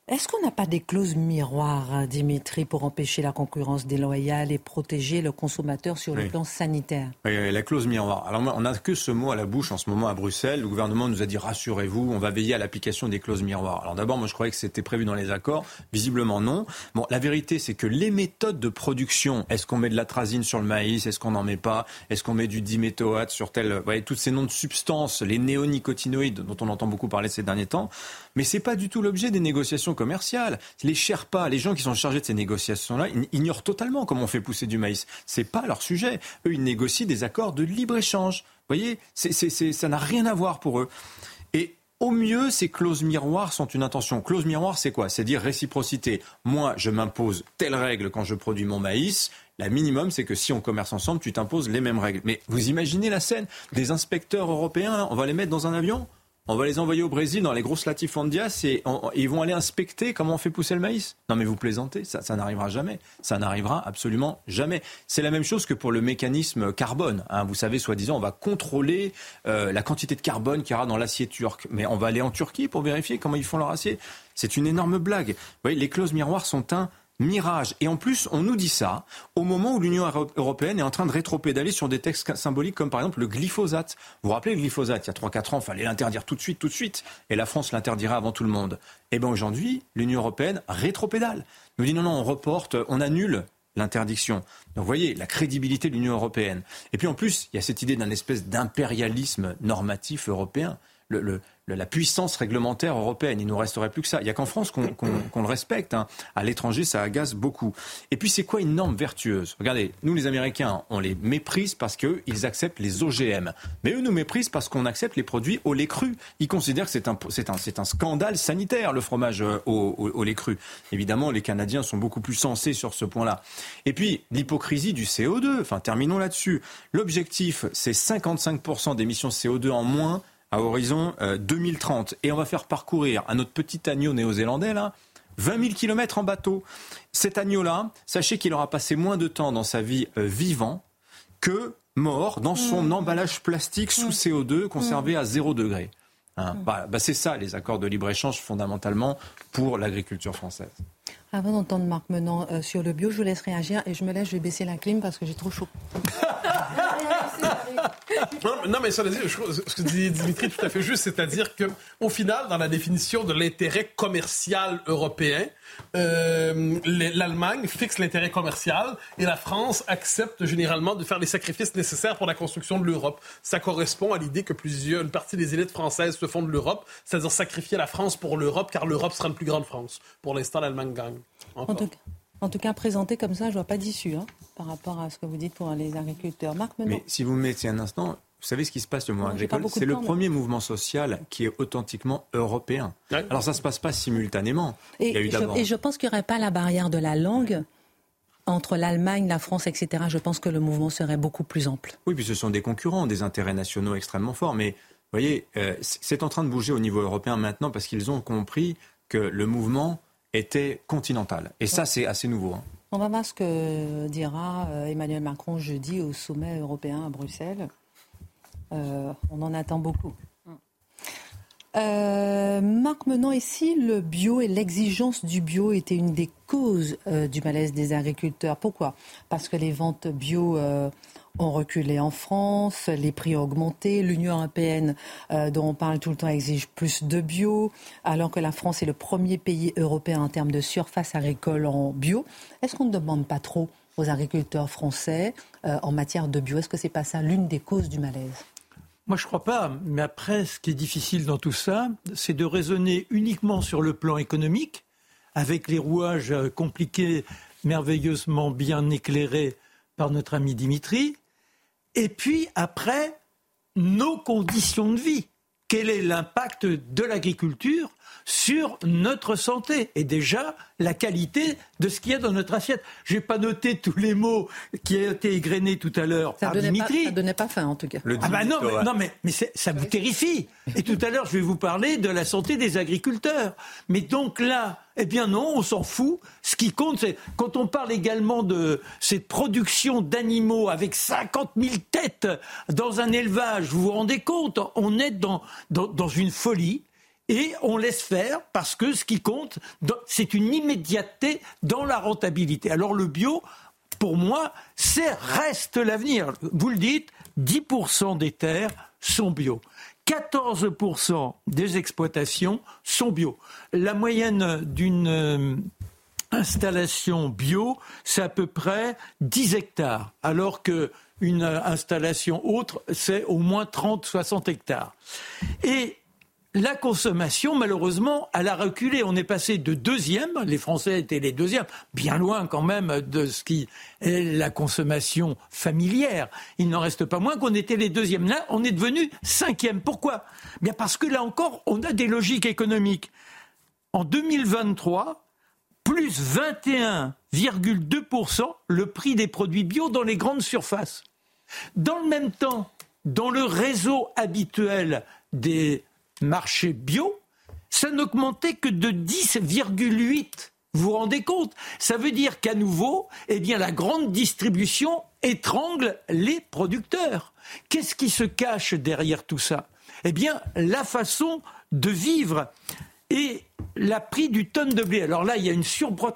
Est-ce qu'on n'a pas des clauses miroirs, hein, Dimitri, pour empêcher la concurrence déloyale et protéger le consommateur sur le Oui. plan sanitaire? Oui, oui, la clause miroir. Alors on n'a que ce mot à la bouche en ce moment à Bruxelles. Le gouvernement nous a dit rassurez-vous, on va veiller à l'application des clauses miroirs. Alors d'abord, moi je croyais que c'était prévu dans les accords. Visiblement non. Bon, la vérité c'est que les méthodes de production, est-ce qu'on met de la trazine sur le maïs, est-ce qu'on n'en met pas, est-ce qu'on met du diméthoate sur tel, vous voyez, tous ces noms de substances, les néonicotinoïdes dont on entend beaucoup parler ces derniers temps. Mais c'est pas du tout l'objet des négociations commerciales. Les Sherpas, les gens qui sont chargés de ces négociations-là, ignorent totalement comment on fait pousser du maïs. C'est pas leur sujet. Eux, ils négocient des accords de libre-échange. Vous voyez, c'est, ça n'a rien à voir pour eux. Et au mieux, ces clauses miroirs sont une intention. Clause miroir, c'est quoi? C'est dire réciprocité. Moi, je m'impose telle règle quand je produis mon maïs. La minimum, c'est que si on commerce ensemble, tu t'imposes les mêmes règles. Mais vous imaginez la scène Des inspecteurs européens, on va les mettre dans un avion? On va les envoyer au Brésil dans les grosses latifondias et, ils vont aller inspecter comment on fait pousser le maïs. Non mais vous plaisantez, ça, ça n'arrivera jamais. Ça n'arrivera absolument jamais. C'est la même chose que pour le mécanisme carbone. hein. Vous savez, soi-disant, on va contrôler euh, la quantité de carbone qu'il y aura dans l'acier turc. Mais on va aller en Turquie pour vérifier comment ils font leur acier. C'est une énorme blague. Vous voyez, les clauses miroirs sont un mirage. Et en plus, on nous dit ça au moment où l'Union euro- européenne est en train de rétropédaler sur des textes symboliques comme par exemple le glyphosate. Vous vous rappelez le glyphosate, il y a 3-4 ans, il fallait l'interdire tout de suite, tout de suite. Et la France l'interdirait avant tout le monde. Et bien aujourd'hui, l'Union européenne rétropédale. Nous dit non, non, on reporte, on annule l'interdiction. Donc vous voyez, la crédibilité de l'Union européenne. Et puis en plus, il y a cette idée d'un espèce d'impérialisme normatif européen. Le, la puissance réglementaire européenne. Il nous resterait plus que ça. Il n'y a qu'en France qu'on le respecte. Hein. À l'étranger, ça agace beaucoup. Et puis, c'est quoi une norme vertueuse? Regardez, nous les Américains, on les méprise parce qu'ils acceptent les OGM. Mais eux nous méprisent parce qu'on accepte les produits au lait cru. Ils considèrent que c'est un, un, un, scandale sanitaire, le fromage euh, au, au, lait cru. Évidemment, les Canadiens sont beaucoup plus sensés sur ce point-là. Et puis, l'hypocrisie du CO2. Enfin, terminons là-dessus. L'objectif, c'est 55% d'émissions CO2 en moins à horizon 2030. Euh, Et on va faire parcourir à notre petit agneau néo-zélandais, là, 20 000 km en bateau. Cet agneau-là, sachez qu'il aura passé moins de temps dans sa vie euh, vivant que mort dans son mmh. emballage plastique sous mmh. CO2 conservé à 0 degré. Hein, bah, c'est ça les accords de libre-échange fondamentalement pour l'agriculture française. Avant d'entendre Marc Menant euh, sur le bio, je vous laisse réagir et je me laisse, je vais baisser la clim parce que j'ai trop chaud. non, mais ça, ce que dit Dimitri tout à fait juste, c'est-à-dire que au final, dans la définition de l'intérêt commercial européen, euh, l'Allemagne fixe l'intérêt commercial et la France accepte généralement de faire les sacrifices nécessaires pour la construction de l'Europe. Ça correspond à l'idée que plusieurs, une partie des élites françaises se font de l'Europe, c'est-à-dire sacrifier la France pour l'Europe, car l'Europe sera une plus grande France. Pour l'instant, l'Allemagne gagne. En tout, cas, présenté comme ça, je ne vois pas d'issue hein, par rapport à ce que vous dites pour les agriculteurs. Marc, Mais si vous me mettez un instant, vous savez ce qui se passe le mouvement agricole? C'est le premier mouvement social qui est authentiquement européen. Alors ça ne se passe pas simultanément. Et, je, et je pense qu'il n'y aurait pas la barrière de la langue entre l'Allemagne, la France, etc. Je pense que le mouvement serait beaucoup plus ample. Oui, puis ce sont des concurrents, des intérêts nationaux extrêmement forts. Mais vous voyez, euh, c'est en train de bouger au niveau européen maintenant parce qu'ils ont compris que le mouvement était continentale. Et ça, c'est assez nouveau. Hein. On va voir ce que dira euh, Emmanuel Macron jeudi au sommet européen à Bruxelles. Euh, on en attend beaucoup. Euh, Marc Menant, ici, le bio et l'exigence du bio étaient une des causes du malaise des agriculteurs? Pourquoi? Parce que les ventes bio ont reculé en France, les prix ont augmenté, l'Union européenne euh, dont on parle tout le temps exige plus de bio, alors que la France est le premier pays européen en termes de surface agricole en bio. Est-ce qu'on ne demande pas trop aux agriculteurs français euh, en matière de bio? Est-ce que c'est pas ça l'une des causes du malaise? Moi, je crois pas. Mais après, ce qui est difficile dans tout ça, c'est de raisonner uniquement sur le plan économique, avec les rouages euh, compliqués, merveilleusement bien éclairés par notre ami Dimitri, et puis après, nos conditions de vie. Quel est l'impact de l'agriculture sur notre santé? Et déjà la qualité de ce qu'il y a dans notre assiette. Je n'ai pas noté tous les mots qui ont été égrenés tout à l'heure par Dimitri. Pas, ça donnait pas faim en tout cas. ah bah non, mais, non, mais, ça vous terrifie. Et tout à l'heure, je vais vous parler de la santé des agriculteurs. Mais donc là, eh bien non, on s'en fout. Ce qui compte, c'est quand on parle également de cette production d'animaux avec 50 000 têtes dans un élevage, vous vous rendez compte On est dans, dans, dans une folie et on laisse faire parce que ce qui compte, c'est une immédiateté dans la rentabilité. Alors le bio, pour moi, c'est reste l'avenir. Vous le dites, 10% des terres sont bio. 14% des exploitations sont bio. La moyenne d'une euh, installation bio, c'est à peu près 10 hectares, alors que une installation autre, c'est au moins 30-60 hectares. Et la consommation, malheureusement, elle a reculé. On est passé de deuxième, les Français étaient les deuxièmes, bien loin quand même de ce qui est la consommation familière. Il n'en reste pas moins qu'on était les deuxièmes. Là, on est devenu cinquième. Pourquoi? Bien parce que là encore, on a des logiques économiques. En 2023, plus 21,2% le prix des produits bio dans les grandes surfaces. Dans le même temps, dans le réseau habituel des marché bio, ça n'augmentait que de 10,8. Vous vous rendez compte? Ça veut dire qu'à nouveau, eh bien, la grande distribution étrangle les producteurs. Qu'est-ce qui se cache derrière tout ça? Eh bien, la façon de vivre et la prix du tonne de blé. Alors là, il y a, une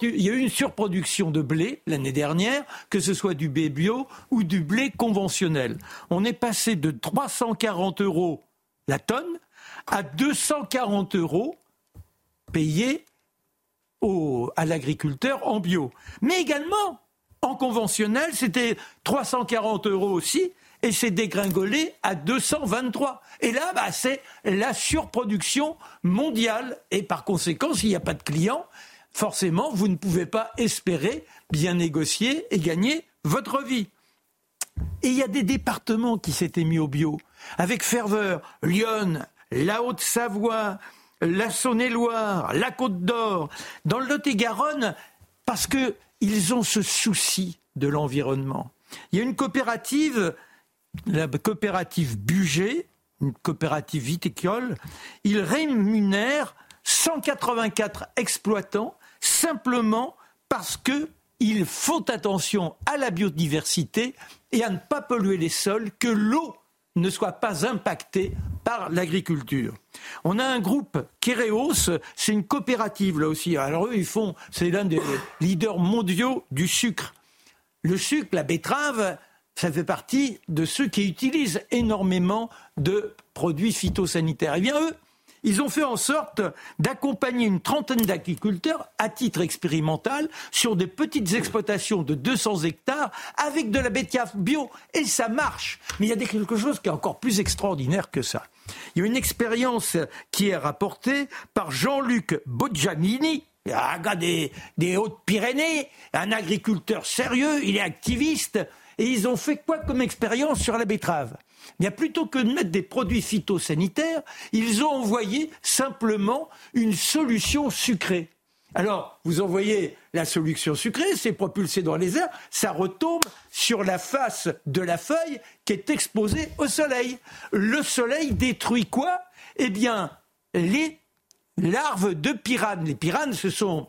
il y a eu une surproduction de blé l'année dernière, que ce soit du blé bio ou du blé conventionnel. On est passé de 340 euros la tonne à 240 euros payés à l'agriculteur en bio. Mais également, en conventionnel, c'était 340 euros aussi, et c'est dégringolé à 223. Et là, bah, c'est la surproduction mondiale. Et par conséquent, s'il n'y a pas de clients, forcément, vous ne pouvez pas espérer bien négocier et gagner votre vie. Et il y a des départements qui s'étaient mis au bio, avec ferveur. Lyon, la Haute-Savoie, la Saône-et-Loire, la Côte d'Or, dans le Lot-et-Garonne, parce qu'ils ont ce souci de l'environnement. Il y a une coopérative, la coopérative Buget, une coopérative viticole, ils rémunèrent 184 exploitants simplement parce qu'ils font attention à la biodiversité et à ne pas polluer les sols, que l'eau ne soit pas impactée par l'agriculture. On a un groupe, Kéréos, c'est une coopérative là aussi. Alors eux, ils font, c'est l'un des leaders mondiaux du sucre. Le sucre, la betterave, ça fait partie de ceux qui utilisent énormément de produits phytosanitaires. Eh bien, eux, ils ont fait en sorte d'accompagner une trentaine d'agriculteurs à titre expérimental sur des petites exploitations de 200 hectares avec de la betterave bio. Et ça marche. Mais il y a quelque chose qui est encore plus extraordinaire que ça. Il y a une expérience qui est rapportée par Jean-Luc Boggianini, un gars des, des Hautes-Pyrénées, un agriculteur sérieux, il est activiste, et ils ont fait quoi comme expérience sur la betterave? Plutôt que de mettre des produits phytosanitaires, ils ont envoyé simplement une solution sucrée. Alors, vous envoyez la solution sucrée, c'est propulsé dans les airs, ça retombe sur la face de la feuille qui est exposée au soleil. Le soleil détruit quoi? Eh bien, les larves de piranes. Les piranes, ce sont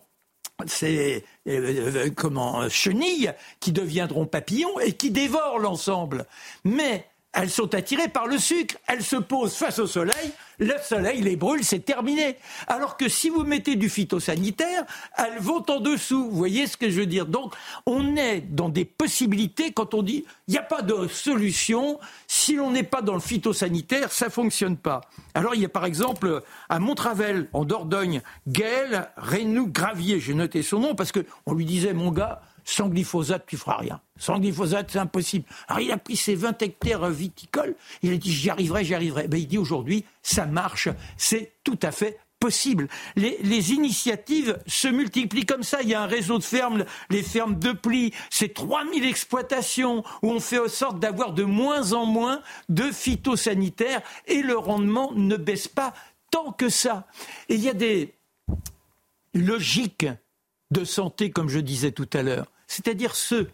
ces euh, euh, comment chenilles qui deviendront papillons et qui dévorent l'ensemble. Mais elles sont attirées par le sucre. Elles se posent face au soleil, le soleil les brûle, c'est terminé. Alors que si vous mettez du phytosanitaire, elles vont en dessous. Vous voyez ce que je veux dire? Donc, on est dans des possibilités quand on dit il n'y a pas de solution. Si l'on n'est pas dans le phytosanitaire, ça fonctionne pas. Alors, il y a par exemple à Montravel, en Dordogne, Gaël Renou Gravier. J'ai noté son nom parce qu'on lui disait mon gars, sans glyphosate, tu feras rien. Sans glyphosate, c'est impossible. Alors il a pris ses 20 hectares viticoles, il a dit j'y arriverai, j'y arriverai. Ben, il dit aujourd'hui, ça marche, c'est tout à fait possible. Les, initiatives se multiplient comme ça. Il y a un réseau de fermes, les fermes de plis, c'est 3000 exploitations où on fait en sorte d'avoir de moins en moins de phytosanitaires et le rendement ne baisse pas tant que ça. Et il y a des logiques de santé, comme je disais tout à l'heure c'est-à-dire ceux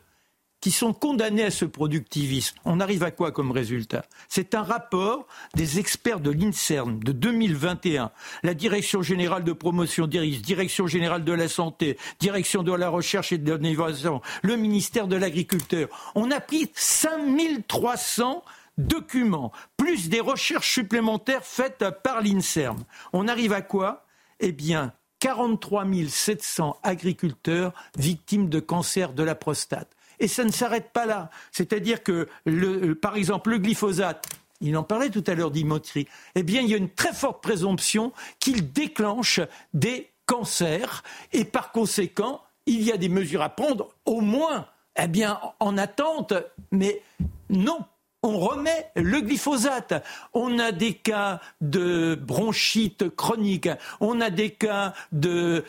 qui sont condamnés à ce productivisme. On arrive à quoi comme résultat? C'est un rapport des experts de l'INSERM de 2021. La Direction générale de promotion des risques, Direction générale de la santé, Direction de la recherche et de l'innovation, le ministère de l'Agriculture. On a pris 5300 documents, plus des recherches supplémentaires faites par l'INSERM. On arrive à quoi? Eh bien, 43 700 agriculteurs victimes de cancer de la prostate. Et ça ne s'arrête pas là. C'est-à-dire que, par exemple, le glyphosate, il en parlait tout à l'heure Dimitri, eh bien, il y a une très forte présomption qu'il déclenche des cancers et par conséquent, il y a des mesures à prendre, au moins, eh en attente, mais non, on remet le glyphosate. On a des cas de bronchite chronique, on a des cas de,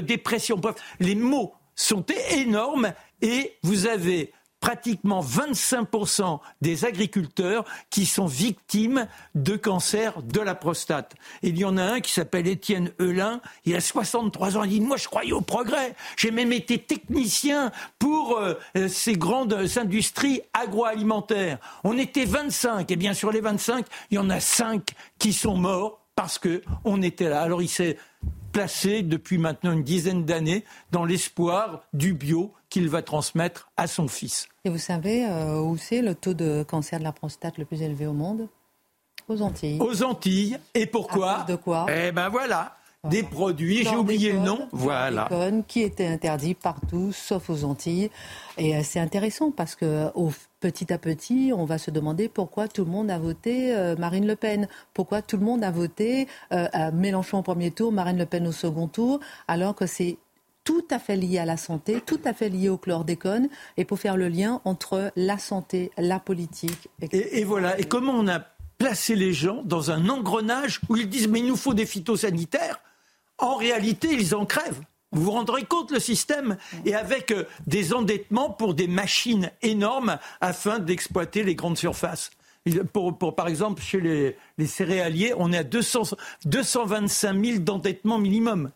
dépression. les mots sont énormes et vous avez pratiquement 25% des agriculteurs qui sont victimes de cancer de la prostate. il y en a un qui s'appelle Étienne Eulin, il a 63 ans, il dit, moi je croyais au progrès, j'ai même été technicien pour euh, ces grandes industries agroalimentaires. On était 25, et bien sur les 25, il y en a 5 qui sont morts parce qu'on était là. Alors il s'est placé depuis maintenant une dizaine d'années dans l'espoir du bio qu'il va transmettre à son fils. Et vous savez euh, où c'est le taux de cancer de la prostate le plus élevé au monde? Aux Antilles. Aux Antilles. Et pourquoi? De quoi? Eh ben voilà. Des produits, j'ai oublié le nom, voilà. Qui étaient interdits partout, sauf aux Antilles. Et euh, c'est intéressant parce que au, petit à petit, on va se demander pourquoi tout le monde a voté euh, Marine Le Pen, pourquoi tout le monde a voté Mélenchon au premier tour, Marine Le Pen au second tour, alors que c'est tout à fait lié à la santé, tout à fait lié au chlordécone, et pour faire le lien entre la santé, la politique. Et, voilà. Et comment on a placé les gens dans un engrenage où ils disent mais il nous faut des phytosanitaires En réalité, ils en crèvent. Vous vous rendrez compte le système et avec euh, des endettements pour des machines énormes afin d'exploiter les grandes surfaces. Pour, par exemple, chez les, les céréaliers, on est à 200, 225 000 d'endettement minimum.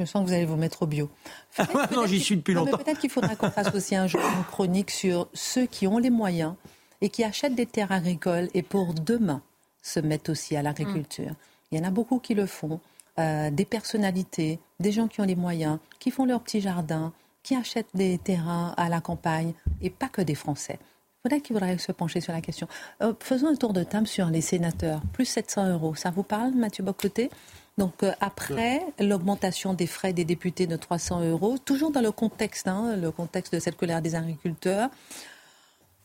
Je sens que vous allez vous mettre au bio. Ah, non, j'y suis depuis longtemps. Peut-être qu'il faudra qu'on fasse aussi un jour une chronique sur ceux qui ont les moyens et qui achètent des terres agricoles et pour demain se mettent aussi à l'agriculture. Il y en a beaucoup qui le font. Euh, des personnalités, des gens qui ont les moyens, qui font leur petit jardin, qui achètent des terrains à la campagne, et pas que des Français. Peut-être qu'il faudrait se pencher sur la question. Euh, faisons un tour de table sur les sénateurs. Plus 700 euros. Ça vous parle, Mathieu Bocoté? Donc euh, après l'augmentation des frais des députés de 300 euros, toujours dans le contexte, hein, le contexte de cette colère des agriculteurs,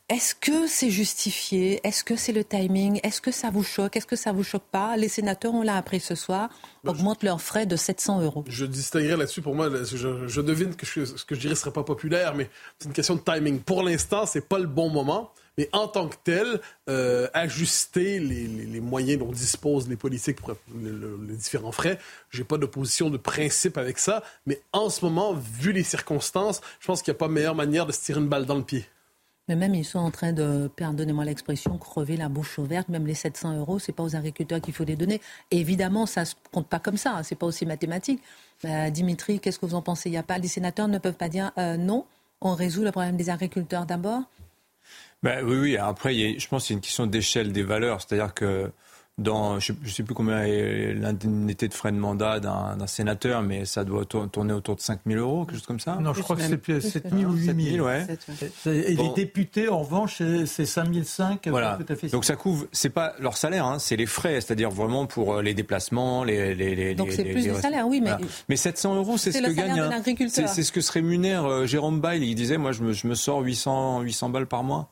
est-ce que c'est justifié? Est-ce que c'est le timing? Est-ce que ça vous choque? Est-ce que ça vous choque pas? Les sénateurs, on l'a appris ce soir, augmentent leurs frais de 700 euros. Je distinguerai là-dessus. Pour moi, je, devine que ce que je dirais serait pas populaire, mais c'est une question de timing. Pour l'instant, c'est pas le bon moment. Mais en tant que tel, euh, ajuster les, moyens dont disposent les politiques pour les différents frais, j'ai pas d'opposition de principe avec ça. Mais en ce moment, vu les circonstances, je pense qu'il n'y a pas meilleure manière de se tirer une balle dans le pied. Mais même, ils sont en train de, pardonnez-moi l'expression, crever la bouche ouverte. Même les 700 euros, c'est pas aux agriculteurs qu'il faut les donner. Évidemment, ça se compte pas comme ça. C'est pas aussi mathématique. Euh, Dimitri, qu'est-ce que vous en pensez? Il y a pas, les sénateurs ne peuvent pas dire euh, non. On résout le problème des agriculteurs d'abord? Ben, oui, oui. Après, je pense que c'est une question d'échelle des valeurs. C'est-à-dire que dans, je ne sais plus combien est l'indemnité de frais de mandat d'un sénateur, mais ça doit tourner autour de 5 000 euros, quelque chose comme ça Non, je crois que c'est 7 000 ou 8 000. Ouais. Et les députés, en revanche, c'est 5 500. Voilà. Tout à fait Donc ça couvre, c'est pas leur salaire, hein, c'est les frais, c'est-à-dire vraiment pour euh, les déplacements, les. les, les Donc c'est plus les salaire, oui, mais. Mais 700 euros, c'est ce que gagne. C'est ce que se rémunère euh, Jérôme Bail. Il disait, moi, je me, je me sors 800, 800 balles par mois.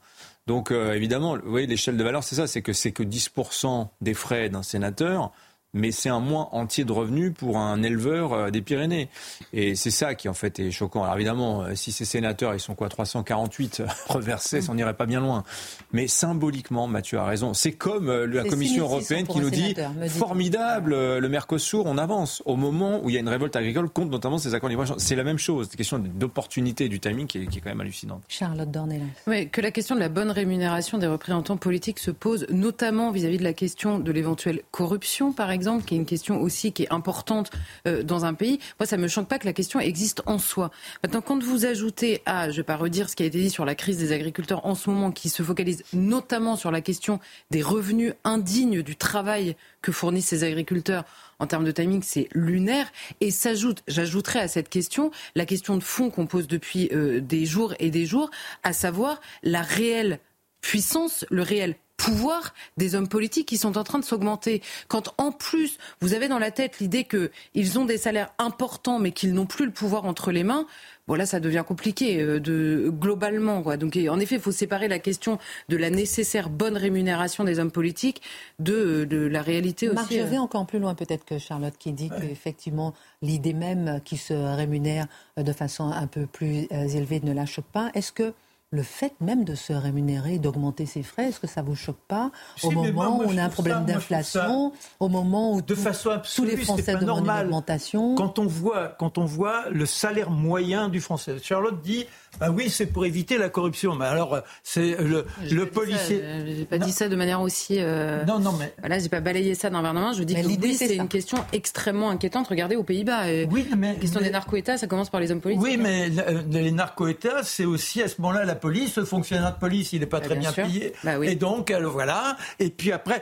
Donc euh, évidemment, vous voyez, l'échelle de valeur, c'est ça, c'est que c'est que 10% des frais d'un sénateur mais c'est un mois entier de revenus pour un éleveur euh, des Pyrénées. Et c'est ça qui en fait est choquant. Alors évidemment, euh, si ces sénateurs, ils sont quoi 348 reversés, ça n'irait pas bien loin. Mais symboliquement, Mathieu a raison. C'est comme euh, la Commission européenne qui nous dit formidable, le Mercosur, on avance. Au moment où il y a une révolte agricole contre notamment ces accords libre c'est la même chose. C'est une question d'opportunité du timing qui est, qui est, quand même hallucinante. Charlotte Dornelas. Oui, que la question de la bonne rémunération des représentants politiques se pose, notamment vis-à-vis -vis de la question de l'éventuelle corruption, par exemple qui est une question aussi qui est importante euh, dans un pays, moi, ça ne me choque pas que la question existe en soi. Maintenant, quand vous ajoutez à, je ne vais pas redire ce qui a été dit sur la crise des agriculteurs en ce moment, qui se focalise notamment sur la question des revenus indignes du travail que fournissent ces agriculteurs, en termes de timing, c'est lunaire. Et s'ajoute, j'ajouterai à cette question la question de fond qu'on pose depuis euh, des jours et des jours, à savoir la réelle puissance, le réel pouvoir des hommes politiques qui sont en train de s'augmenter. Quand en plus vous avez dans la tête l'idée qu'ils ont des salaires importants mais qu'ils n'ont plus le pouvoir entre les mains, voilà, ça devient compliqué euh, de globalement. Quoi. Donc, en effet, il faut séparer la question de la nécessaire bonne rémunération des hommes politiques de, de la réalité aussi. Marc, je vais euh. encore plus loin peut-être que Charlotte qui dit qu'effectivement l'idée même qui se rémunère de façon un peu plus euh, élevée ne la choque pas. Est-ce que le fait même de se rémunérer, d'augmenter ses frais, est-ce que ça vous choque pas au moment où on a un problème d'inflation, au moment où de façon tous les Français demandent une augmentation. Quand on voit, quand on voit le salaire moyen du Français, Charlotte dit bah oui, c'est pour éviter la corruption. Mais alors, c'est le, le policier. Je n'ai pas dit ça de manière aussi. Euh... Non, non, mais. Voilà, j'ai pas balayé ça d'un verre de main. Je dis que l'idée, c'est une question extrêmement inquiétante. Regardez aux Pays-Bas. Oui, mais. La question des narco-États, ça commence par les hommes politiques. Oui, mais les narco-États, c'est aussi à ce moment-là la police. Le fonctionnaire de police, il n'est pas bah, très bien, payé. Bah, oui. Et donc, voilà. Et puis après,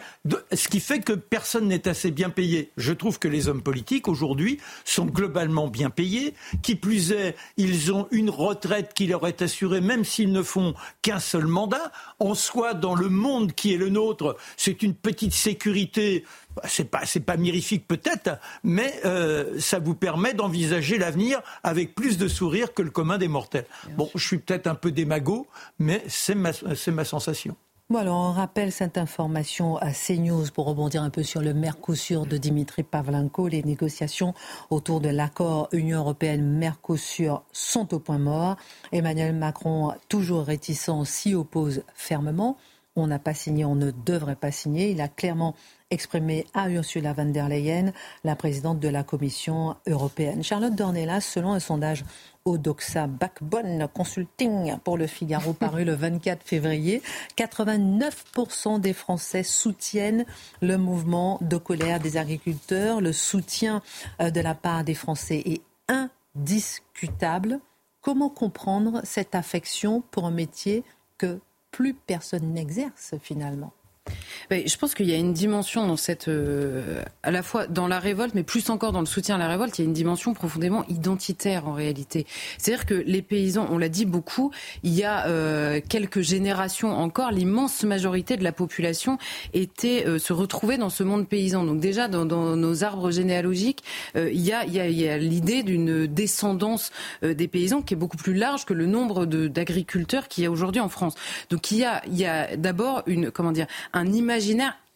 ce qui fait que personne n'est assez bien payé. Je trouve que les hommes politiques, aujourd'hui, sont globalement bien payés. Qui plus est, ils ont une retraite qui leur est assurée même s'ils ne font qu'un seul mandat. En soi, dans le monde qui est le nôtre, c'est une petite sécurité. C'est pas, c'est pas mirifique peut-être, mais euh, ça vous permet d'envisager l'avenir avec plus de sourire que le commun des mortels. Bon, je suis peut-être un peu démago, mais c'est ma, c'est ma sensation. Bon alors on rappelle cette information à CNews pour rebondir un peu sur le Mercosur de Dimitri Pavlenko. Les négociations autour de l'accord Union européenne-Mercosur sont au point mort. Emmanuel Macron, toujours réticent, s'y oppose fermement. On n'a pas signé, on ne devrait pas signer. Il a clairement exprimé à Ursula von der Leyen, la présidente de la Commission européenne. Charlotte Dornelas, selon un sondage Odoxa Backbone Consulting pour le Figaro paru le 24 février, 89% des Français soutiennent le mouvement de colère des agriculteurs. Le soutien euh, de la part des Français est indiscutable. Comment comprendre cette affection pour un métier que plus personne n'exerce finalement? Je pense qu'il y a une dimension dans cette, euh, à la fois dans la révolte, mais plus encore dans le soutien à la révolte, il y a une dimension profondément identitaire en réalité. C'est-à-dire que les paysans, on l'a dit beaucoup, il y a euh, quelques générations encore, l'immense majorité de la population était euh, se retrouvait dans ce monde paysan. Donc déjà dans, nos arbres généalogiques, il y a, l'idée d'une descendance des paysans qui est beaucoup plus large que le nombre d'agriculteurs qu'il y a aujourd'hui en France. Donc il y a, il y a d'abord une comment dire un imaginaire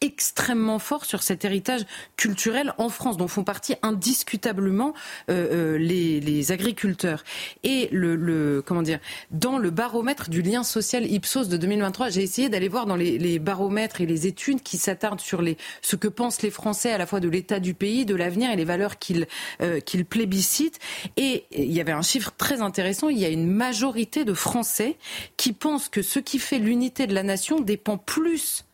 extrêmement fort sur cet héritage culturel en France, dont font partie indiscutablement euh, euh, les, agriculteurs. Et le, comment dire, dans le baromètre du lien social Ipsos de 2023, j'ai essayé d'aller voir dans les, baromètres et les études qui s'attardent sur les, ce que pensent les Français à la fois de l'état du pays, de l'avenir et les valeurs qu'ils euh, plébiscitent. Et il y avait un chiffre très intéressant. Il y a une majorité de Français qui pensent que ce qui fait l'unité de la nation dépend plus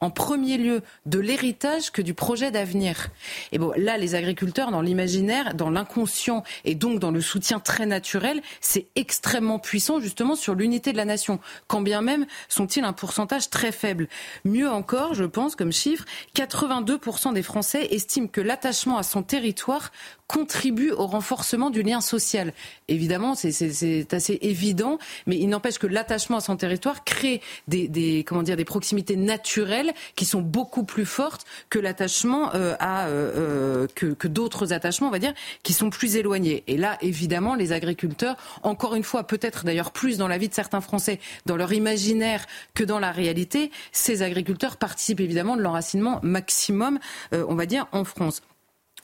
en premier lieu de l'héritage que du projet d'avenir. Et bon, là, les agriculteurs, dans l'imaginaire, dans l'inconscient et donc dans le soutien très naturel, c'est extrêmement puissant justement sur l'unité de la nation. Quand bien même sont-ils un pourcentage très faible. Mieux encore, je pense, comme chiffre, 82% des Français estiment que l'attachement à son territoire contribue au renforcement du lien social. Évidemment, c'est assez évident, mais il n'empêche que l'attachement à son territoire crée des, comment dire, des proximités naturelles qui sont beaucoup plus fortes que l'attachement euh, à euh, euh, que, que d'autres attachements, on va dire, qui sont plus éloignés. Et là, évidemment, les agriculteurs, encore une fois, peut-être d'ailleurs plus dans la vie de certains Français, dans leur imaginaire que dans la réalité, ces agriculteurs participent évidemment de l'enracinement maximum, on va dire, en France.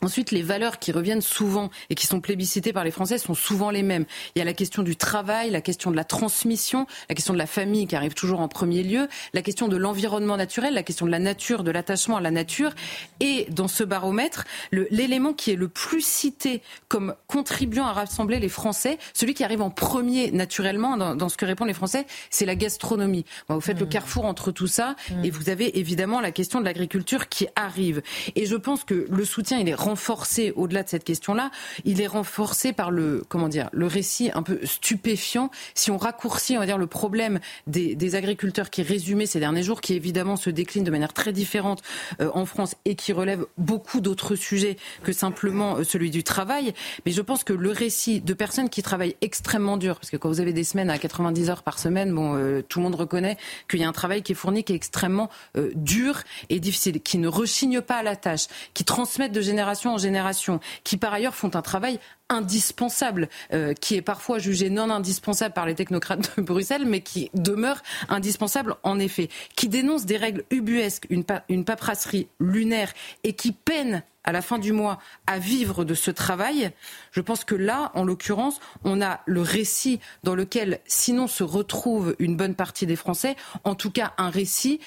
Ensuite, les valeurs qui reviennent souvent et qui sont plébiscitées par les Français sont souvent les mêmes. Il y a la question du travail, la question de la transmission, la question de la famille qui arrive toujours en premier lieu, la question de l'environnement naturel, la question de la nature, de l'attachement à la nature. Et dans ce baromètre, l'élément qui est le plus cité comme contribuant à rassembler les Français, celui qui arrive en premier naturellement dans, ce que répondent les Français, c'est la gastronomie. vous faites le mmh. carrefour entre tout ça mmh. et vous avez évidemment la question de l'agriculture qui arrive. Et je pense que le soutien, il est renforcé au-delà de cette question-là. Il est renforcé par le comment dire le récit un peu stupéfiant. Si on raccourcit, on va dire le problème des, agriculteurs qui est résumé ces derniers jours, qui évidemment se décline de manière très différente euh, en France et qui relève beaucoup d'autres sujets que simplement euh, celui du travail. Mais je pense que le récit de personnes qui travaillent extrêmement dur, parce que quand vous avez des semaines à 90 heures par semaine, bon, euh, tout le monde reconnaît qu'il y a un travail qui est fourni, qui est extrêmement dur et difficile, qui ne rechigne pas à la tâche, qui transmettent de génération en génération, qui par ailleurs font un travail indispensable, euh, qui est parfois jugé non indispensable par les technocrates de Bruxelles, mais qui demeure indispensable en effet, qui dénonce des règles ubuesques, une, paperasserie lunaire et qui peine à la fin du mois à vivre de ce travail, je pense que là, en l'occurrence, on a le récit dans lequel, sinon se retrouve une bonne partie des Français, en tout cas un récit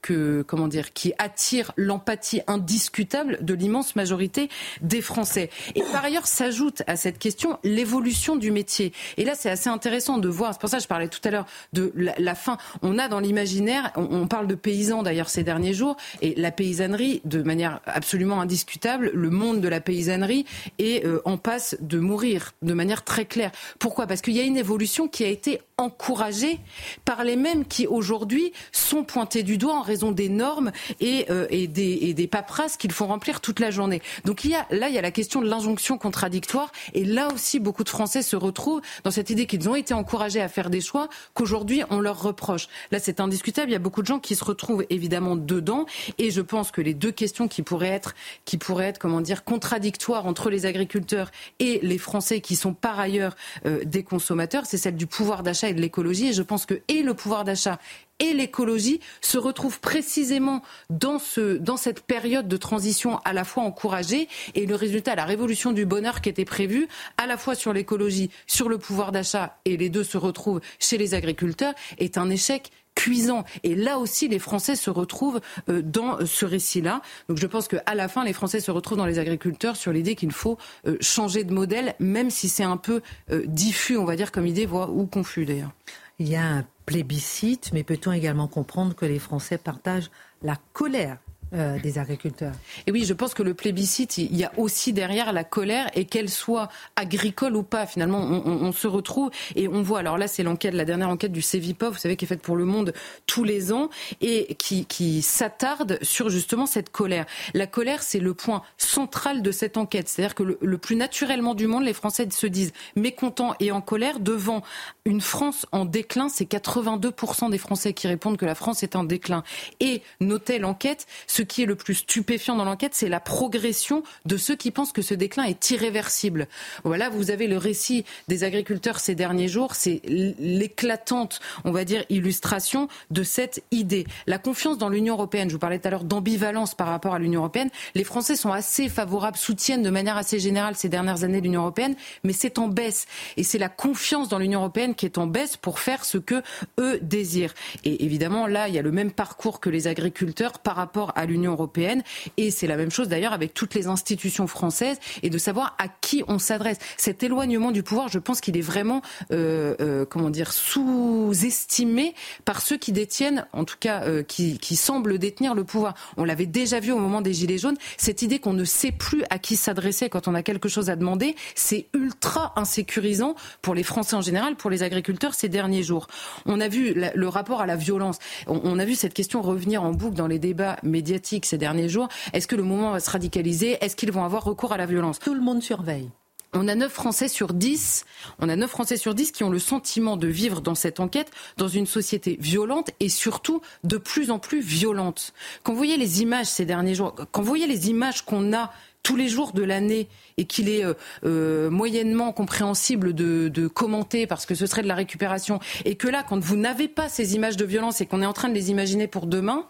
que, comment dire, qui attire l'empathie indiscutable de l'immense majorité des Français. Et par ailleurs, s'ajoute à cette question l'évolution du métier. Et là, c'est assez intéressant de voir. C'est pour ça que je parlais tout à l'heure de la, fin. On a dans l'imaginaire, on, parle de paysans d'ailleurs ces derniers jours, et la paysannerie, de manière absolument indiscutable, le monde de la paysannerie est euh, en passe de mourir de manière très claire. Pourquoi? Parce qu'il y a une évolution qui a été encouragée par les mêmes qui aujourd'hui sont pointés du doigt en raison des normes et, euh, des, et paperasses qu'ils font remplir toute la journée. Donc là, il y a la question de l'injonction contradictoire et là aussi, beaucoup de Français se retrouvent dans cette idée qu'ils ont été encouragés à faire des choix qu'aujourd'hui on leur reproche. Là, c'est indiscutable. Il y a beaucoup de gens qui se retrouvent évidemment dedans. Et je pense que les deux questions qui pourraient être, qui pourraient être, comment dire, contradictoires entre les agriculteurs et les Français qui sont par ailleurs euh, des consommateurs, c'est celle du pouvoir d'achat et de l'écologie. Et je pense que et le pouvoir d'achat et l'écologie se retrouvent précisément dans, dans cette période de transition à la fois encouragée et le résultat, la révolution du bonheur qui était prévue, à la fois sur l'écologie, sur le pouvoir d'achat, et les deux se retrouvent chez les agriculteurs, est un échec cuisant. Et là aussi, les Français se retrouvent euh, dans ce récit-là. Donc je pense qu'à la fin, les Français se retrouvent dans les agriculteurs sur l'idée qu'il faut euh, changer de modèle, même si c'est un peu euh, diffus, on va dire, comme idée, ou confus d'ailleurs. Il y a un plébiscite, mais peut-on également comprendre que les Français partagent la colère euh, des agriculteurs. Et oui, je pense que le plébiscite, il y a aussi derrière la colère, et qu'elle soit agricole ou pas, finalement, on, se retrouve et on voit. Alors là, c'est l'enquête, la dernière enquête du Cevipof, vous savez, qui est faite pour le Monde tous les ans et qui, s'attarde sur justement cette colère. La colère, c'est le point central de cette enquête. C'est-à-dire que le, le, plus naturellement du monde, les Français se disent mécontents et en colère devant une France en déclin. C'est 82% des Français qui répondent que la France est en déclin. Et notez l'enquête, ce qui est le plus stupéfiant dans l'enquête, c'est la progression de ceux qui pensent que ce déclin est irréversible. Voilà, vous avez le récit des agriculteurs ces derniers jours, c'est l'éclatante, on va dire, illustration de cette idée. La confiance dans l'Union européenne, je vous parlais tout à l'heure d'ambivalence par rapport à l'Union européenne, les Français sont assez favorables, soutiennent de manière assez générale ces dernières années l'Union européenne, mais c'est en baisse. Et c'est la confiance dans l'Union européenne qui est en baisse pour faire ce que eux désirent. Et évidemment, là, il y a le même parcours que les agriculteurs par rapport à l'Union européenne. Et c'est la même chose d'ailleurs avec toutes les institutions françaises et de savoir à qui on s'adresse. Cet éloignement du pouvoir, je pense qu'il est vraiment, euh, euh, comment dire, sous-estimé par ceux qui détiennent, en tout cas, euh, qui, qui semblent détenir le pouvoir. On l'avait déjà vu au moment des Gilets jaunes. Cette idée qu'on ne sait plus à qui s'adresser quand on a quelque chose à demander, c'est ultra insécurisant pour les Français en général, pour les agriculteurs ces derniers jours. On a vu le rapport à la violence. On, on a vu cette question revenir en boucle dans les débats médiatiques ces derniers jours. Est-ce que le mouvement va se radicaliser? Est-ce qu'ils vont avoir recours à la violence? Tout le monde surveille. On a 9 Français sur 10, on a 9 Français sur 10 qui ont le sentiment de vivre dans cette enquête dans une société violente et surtout de plus en plus violente. Quand vous voyez les images ces derniers jours, quand vous voyez les images qu'on a tous les jours de l'année et qu'il est euh, euh, moyennement compréhensible de, de, commenter parce que ce serait de la récupération et que là, quand vous n'avez pas ces images de violence et qu'on est en train de les imaginer pour demain,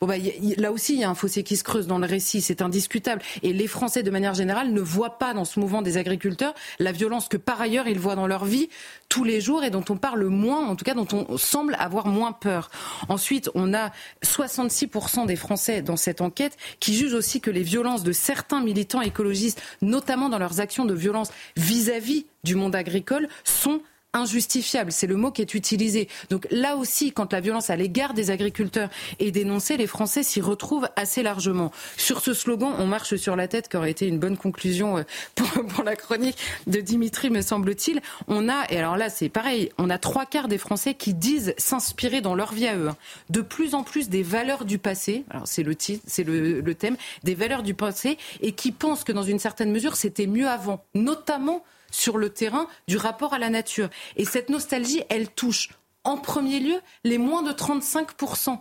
Bon bah, là aussi, il y a un fossé qui se creuse dans le récit, c'est indiscutable. Et les Français, de manière générale, ne voient pas dans ce mouvement des agriculteurs la violence que par ailleurs ils voient dans leur vie tous les jours et dont on parle moins, en tout cas dont on semble avoir moins peur. Ensuite, on a 66% des Français dans cette enquête qui jugent aussi que les violences de certains militants écologistes, notamment dans leurs actions de violence vis-à-vis du monde agricole, sont injustifiable. C'est le mot qui est utilisé. Donc là aussi, quand la violence à l'égard des agriculteurs est dénoncée, les Français s'y retrouvent assez largement. Sur ce slogan, on marche sur la tête, qui aurait été une bonne conclusion euh, pour, la chronique de Dimitri, me semble-t-il. On a, et alors là c'est pareil, on a trois quarts des Français qui disent s'inspirer dans leur vie à eux, hein, de plus en plus des valeurs du passé, alors c'est le titre, c'est le, le thème, des valeurs du passé, et qui pensent que dans une certaine mesure c'était mieux avant, notamment sur le terrain du rapport à la nature. Et cette nostalgie, elle touche en premier lieu les moins de 35%.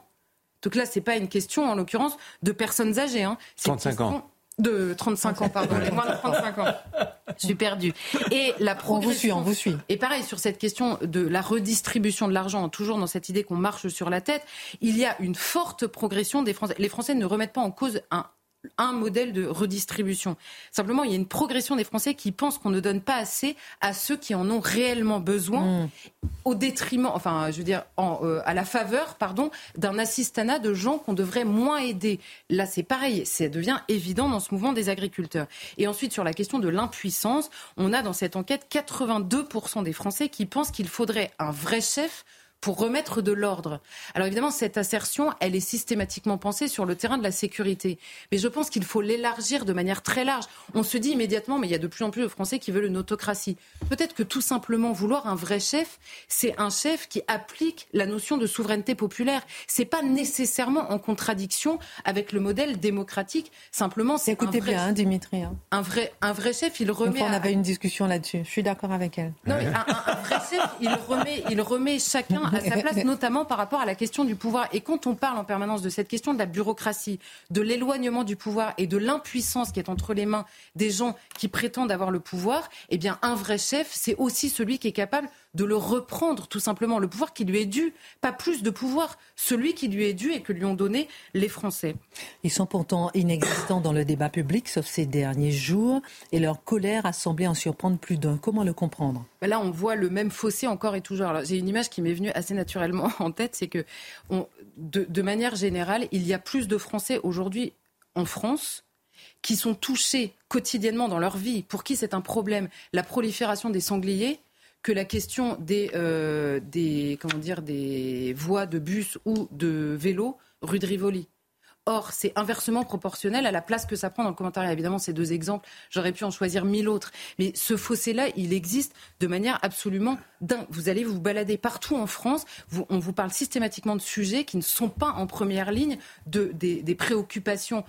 Donc là, ce n'est pas une question, en l'occurrence, de personnes âgées. Hein. 35 ans. De 35 ans, pardon, les moins de 35 ans. Je suis perdue. Et la On vous suit, on vous suit. Et pareil, sur cette question de la redistribution de l'argent, toujours dans cette idée qu'on marche sur la tête, il y a une forte progression des Français. Les Français ne remettent pas en cause un un modèle de redistribution. Simplement, il y a une progression des Français qui pensent qu'on ne donne pas assez à ceux qui en ont réellement besoin, mm. au détriment, enfin, je veux dire, euh, à la faveur, pardon, d'un assistanat de gens qu'on devrait moins aider. Là, c'est pareil, ça devient évident dans ce mouvement des agriculteurs. Et ensuite, sur la question de l'impuissance, on a dans cette enquête 82% des Français qui pensent qu'il faudrait un vrai chef pour remettre de l'ordre. Alors évidemment, cette assertion, elle est systématiquement pensée sur le terrain de la sécurité. Mais je pense qu'il faut l'élargir de manière très large. On se dit immédiatement, mais il y a de plus en plus de Français qui veulent une autocratie. Peut-être que tout simplement vouloir un vrai chef, c'est un chef qui applique la notion de souveraineté populaire. C'est pas nécessairement en contradiction avec le modèle démocratique. Simplement, c'est écoutez bien, hein, Dimitri. Hein. Un vrai, un vrai chef, il remet. on avait une discussion là-dessus. Je suis d'accord avec elle. Non, mais un, un vrai chef, il remet, il remet chacun à sa place, notamment par rapport à la question du pouvoir. Et quand on parle en permanence de cette question de la bureaucratie, de l'éloignement du pouvoir et de l'impuissance qui est entre les mains des gens qui prétendent avoir le pouvoir, eh bien, un vrai chef, c'est aussi celui qui est capable de le reprendre tout simplement, le pouvoir qui lui est dû, pas plus de pouvoir, celui qui lui est dû et que lui ont donné les Français. Ils sont pourtant inexistants dans le débat public, sauf ces derniers jours, et leur colère a semblé en surprendre plus d'un. Comment le comprendre? Ben Là, on voit le même fossé encore et toujours. J'ai une image qui m'est venue assez naturellement en tête, c'est que de, de manière générale, il y a plus de Français aujourd'hui en France qui sont touchés quotidiennement dans leur vie, pour qui c'est un problème, la prolifération des sangliers, que la question des, euh, des, comment dire, des voies de bus ou de vélo rue de Rivoli. Or, c'est inversement proportionnel à la place que ça prend dans le commentaire. Évidemment, ces deux exemples, j'aurais pu en choisir mille autres. Mais ce fossé-là, il existe de manière absolument dingue. Vous allez vous balader partout en France, on vous parle systématiquement de sujets qui ne sont pas en première ligne de, des, des préoccupations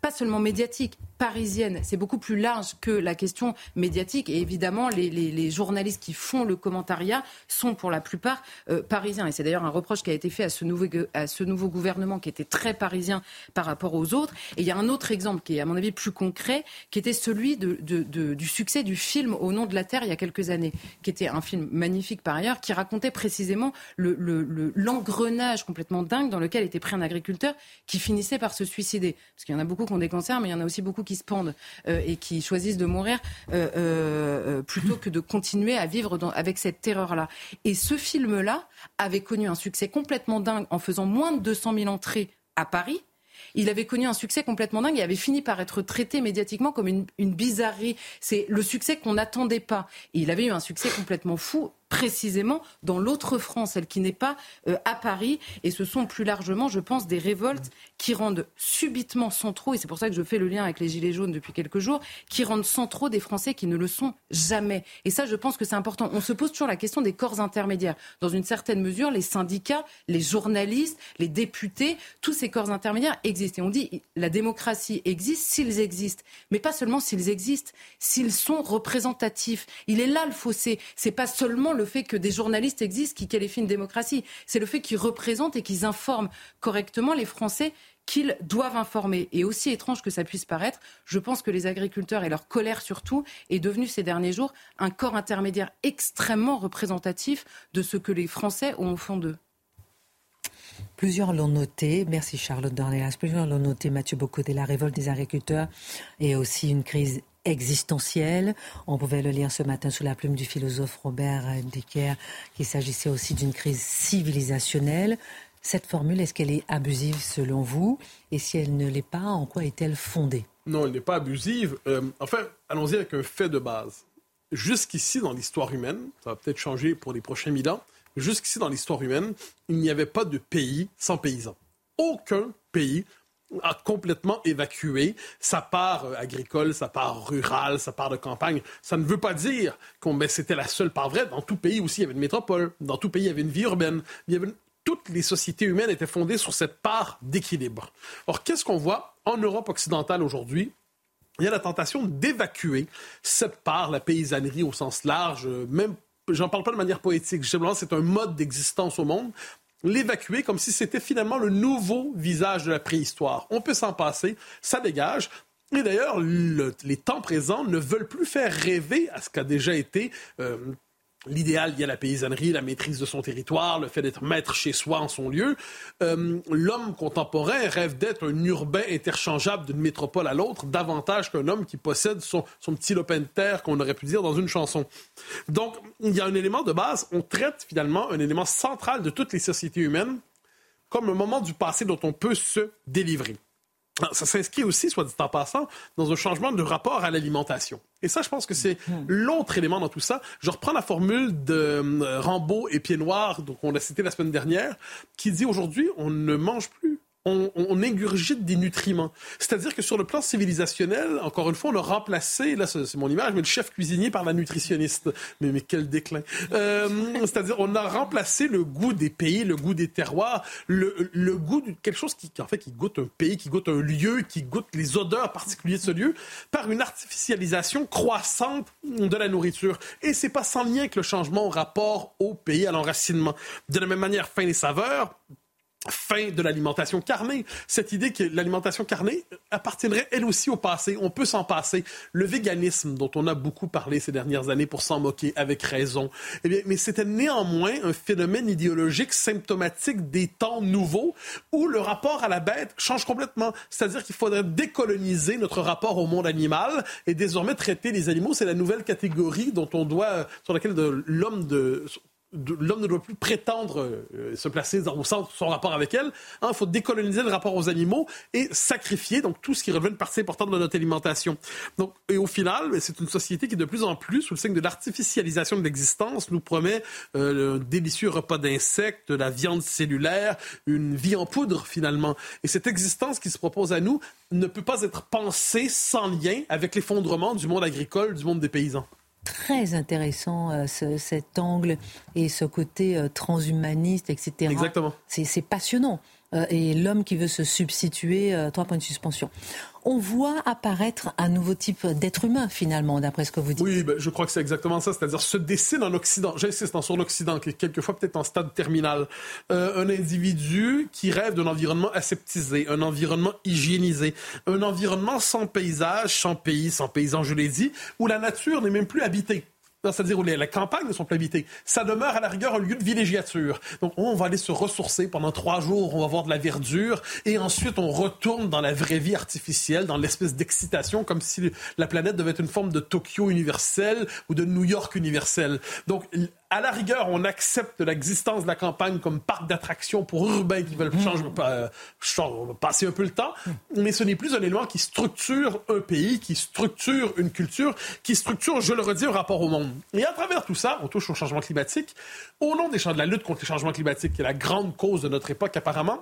pas seulement médiatiques, parisienne. C'est beaucoup plus large que la question médiatique. Et évidemment, les, journalistes qui font le commentariat sont pour la plupart euh, parisiens. Et c'est d'ailleurs un reproche qui a été fait à ce, nouveau, gouvernement qui était très parisien par rapport aux autres. Et il y a un autre exemple qui est, à mon avis, plus concret, qui était celui du succès du film Au nom de la Terre il y a quelques années, qui était un film magnifique par ailleurs, qui racontait précisément l'engrenage le, complètement dingue dans lequel était pris un agriculteur qui finissait par se suicider. Parce qu'il y en a beaucoup qui ont des cancers, mais il y en a aussi beaucoup qui se pendent euh, et qui choisissent de mourir euh, euh, plutôt que de continuer à vivre avec cette terreur-là. Et ce film-là avait connu un succès complètement dingue en faisant moins de 200 000 entrées à Paris. Il avait connu un succès complètement dingue et avait fini par être traité médiatiquement comme une, une bizarrerie. C'est le succès qu'on n'attendait pas. Et il avait eu un succès complètement fou précisément dans l'autre France, celle qui n'est pas euh, à Paris. Et ce sont plus largement, je pense, des révoltes qui rendent subitement centraux, et c'est pour ça que je fais le lien avec les Gilets jaunes depuis quelques jours, qui rendent centraux des Français qui ne le sont jamais. Et ça, je pense que c'est important. On se pose toujours la question des corps intermédiaires. Dans une certaine mesure, les syndicats, les journalistes, les députés, tous ces corps intermédiaires existent. Et on dit, la démocratie existe s'ils existent. Mais pas seulement s'ils existent, s'ils sont représentatifs. Il est là le fossé. C'est pas seulement le fait que des journalistes existent qui qualifient une démocratie. C'est le fait qu'ils représentent et qu'ils informent correctement les Français qu'ils doivent informer. Et aussi étrange que ça puisse paraître, je pense que les agriculteurs et leur colère surtout est devenu ces derniers jours un corps intermédiaire extrêmement représentatif de ce que les Français ont au fond d'eux. Plusieurs l'ont noté, merci Charlotte Dornelas, plusieurs l'ont noté, Mathieu Bocoté, la révolte des agriculteurs et aussi une crise existentielle. On pouvait le lire ce matin sous la plume du philosophe Robert Decker qu'il s'agissait aussi d'une crise civilisationnelle. Cette formule, est-ce qu'elle est abusive selon vous? Et si elle ne l'est pas, en quoi est-elle fondée? Non, elle n'est pas abusive. Euh, enfin, allons-y avec un fait de base. Jusqu'ici, dans l'histoire humaine, ça va peut-être changer pour les prochains mille ans, jusqu'ici, dans l'histoire humaine, il n'y avait pas de pays sans paysans. Aucun pays a complètement évacué sa part euh, agricole, sa part rurale, sa part de campagne. Ça ne veut pas dire que c'était la seule part vraie. Dans tout pays aussi, il y avait une métropole. Dans tout pays, il y avait une vie urbaine. Toutes les sociétés humaines étaient fondées sur cette part d'équilibre. Or, qu'est-ce qu'on voit en Europe occidentale aujourd'hui? Il y a la tentation d'évacuer cette part, la paysannerie au sens large, euh, même j'en parle pas de manière poétique, c'est un mode d'existence au monde, l'évacuer comme si c'était finalement le nouveau visage de la préhistoire. On peut s'en passer, ça dégage. Et d'ailleurs, les temps présents ne veulent plus faire rêver à ce qu'a déjà été euh, L'idéal, il y a la paysannerie, la maîtrise de son territoire, le fait d'être maître chez soi en son lieu. Euh, l'homme contemporain rêve d'être un urbain interchangeable d'une métropole à l'autre, davantage qu'un homme qui possède son, son petit lopin de terre, qu'on aurait pu dire dans une chanson. Donc, il y a un élément de base, on traite finalement un élément central de toutes les sociétés humaines comme un moment du passé dont on peut se délivrer. Ah, ça s'inscrit aussi, soit dit en passant, dans un changement de rapport à l'alimentation. Et ça, je pense que c'est hmm. l'autre élément dans tout ça. Je reprends la formule de euh, Rambaud et Pied Noir, donc on l'a cité la semaine dernière, qui dit aujourd'hui, on ne mange plus on, ingurgite des nutriments. C'est-à-dire que sur le plan civilisationnel, encore une fois, on a remplacé, là c'est mon image, mais le chef cuisinier par la nutritionniste. Mais, mais quel déclin. Euh, c'est-à-dire on a remplacé le goût des pays, le goût des terroirs, le, le goût de quelque chose qui, en fait, qui goûte un pays, qui goûte un lieu, qui goûte les odeurs particulières de ce lieu, par une artificialisation croissante de la nourriture. Et c'est pas sans lien que le changement au rapport au pays, à l'enracinement. De la même manière, fin des saveurs, fin de l'alimentation carnée. Cette idée que l'alimentation carnée appartiendrait elle aussi au passé. On peut s'en passer. Le véganisme, dont on a beaucoup parlé ces dernières années pour s'en moquer, avec raison, eh bien, mais c'était néanmoins un phénomène idéologique symptomatique des temps nouveaux où le rapport à la bête change complètement. C'est-à-dire qu'il faudrait décoloniser notre rapport au monde animal et désormais traiter les animaux. C'est la nouvelle catégorie dont on doit, sur laquelle l'homme de l'homme ne doit plus prétendre euh, se placer au centre de son rapport avec elle. Il hein, faut décoloniser le rapport aux animaux et sacrifier donc tout ce qui relève une partie importante de notre alimentation. Donc, et au final, c'est une société qui de plus en plus, sous le signe de l'artificialisation de l'existence, nous promet euh, un délicieux repas d'insectes, de la viande cellulaire, une vie en poudre finalement. Et cette existence qui se propose à nous ne peut pas être pensée sans lien avec l'effondrement du monde agricole, du monde des paysans très intéressant euh, cet angle et ce côté euh, transhumaniste, etc. Exactement. C'est passionnant. Euh, et l'homme qui veut se substituer, trois points de suspension on voit apparaître un nouveau type d'être humain, finalement, d'après ce que vous dites. Oui, ben, je crois que c'est exactement ça. C'est-à-dire se dessine en Occident, j'insiste, sur l'Occident, qui est quelquefois peut-être en stade terminal, euh, un individu qui rêve d'un environnement aseptisé, un environnement hygiénisé, un environnement sans paysage, sans pays, sans paysans, je l'ai dit, où la nature n'est même plus habitée c'est-à-dire où les, campagnes ne sont plus habitées. Ça demeure à la rigueur un lieu de villégiature. Donc on va aller se ressourcer pendant trois jours, on va voir de la verdure, et ensuite on retourne dans la vraie vie artificielle, dans l'espèce d'excitation, comme si la planète devait être une forme de Tokyo universel ou de New York universel. Donc à la rigueur, on accepte l'existence de la campagne comme parc d'attractions pour urbains qui veulent changer, euh, passer un peu le temps, mais ce n'est plus un élément qui structure un pays, qui structure une culture, qui structure, je le redis, un rapport au monde. Et à travers tout ça, on touche au changement climatique. Au nom des, de la lutte contre les changements climatiques, qui est la grande cause de notre époque apparemment,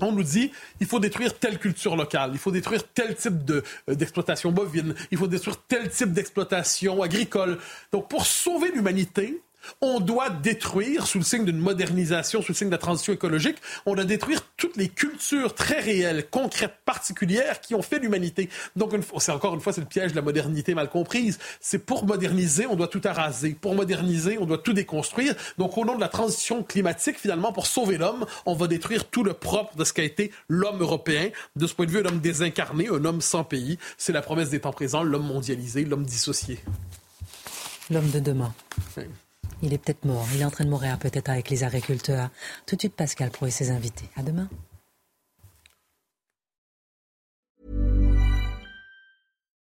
on nous dit il faut détruire telle culture locale, il faut détruire tel type de, euh, d'exploitation bovine, il faut détruire tel type d'exploitation agricole. Donc pour sauver l'humanité, on doit détruire, sous le signe d'une modernisation, sous le signe de la transition écologique, on doit détruire toutes les cultures très réelles, concrètes, particulières qui ont fait l'humanité. Donc, c'est encore une fois, c'est le piège de la modernité mal comprise. C'est pour moderniser, on doit tout araser. Pour moderniser, on doit tout déconstruire. Donc, au nom de la transition climatique, finalement, pour sauver l'homme, on va détruire tout le propre de ce qu'a été l'homme européen. De ce point de vue, un homme désincarné, un homme sans pays. C'est la promesse des temps présents, l'homme mondialisé, l'homme dissocié. L'homme de demain. Il est peut-être mort. Il est en train de mourir peut-être avec les agriculteurs. Tout de suite, Pascal Pro et ses invités. À demain.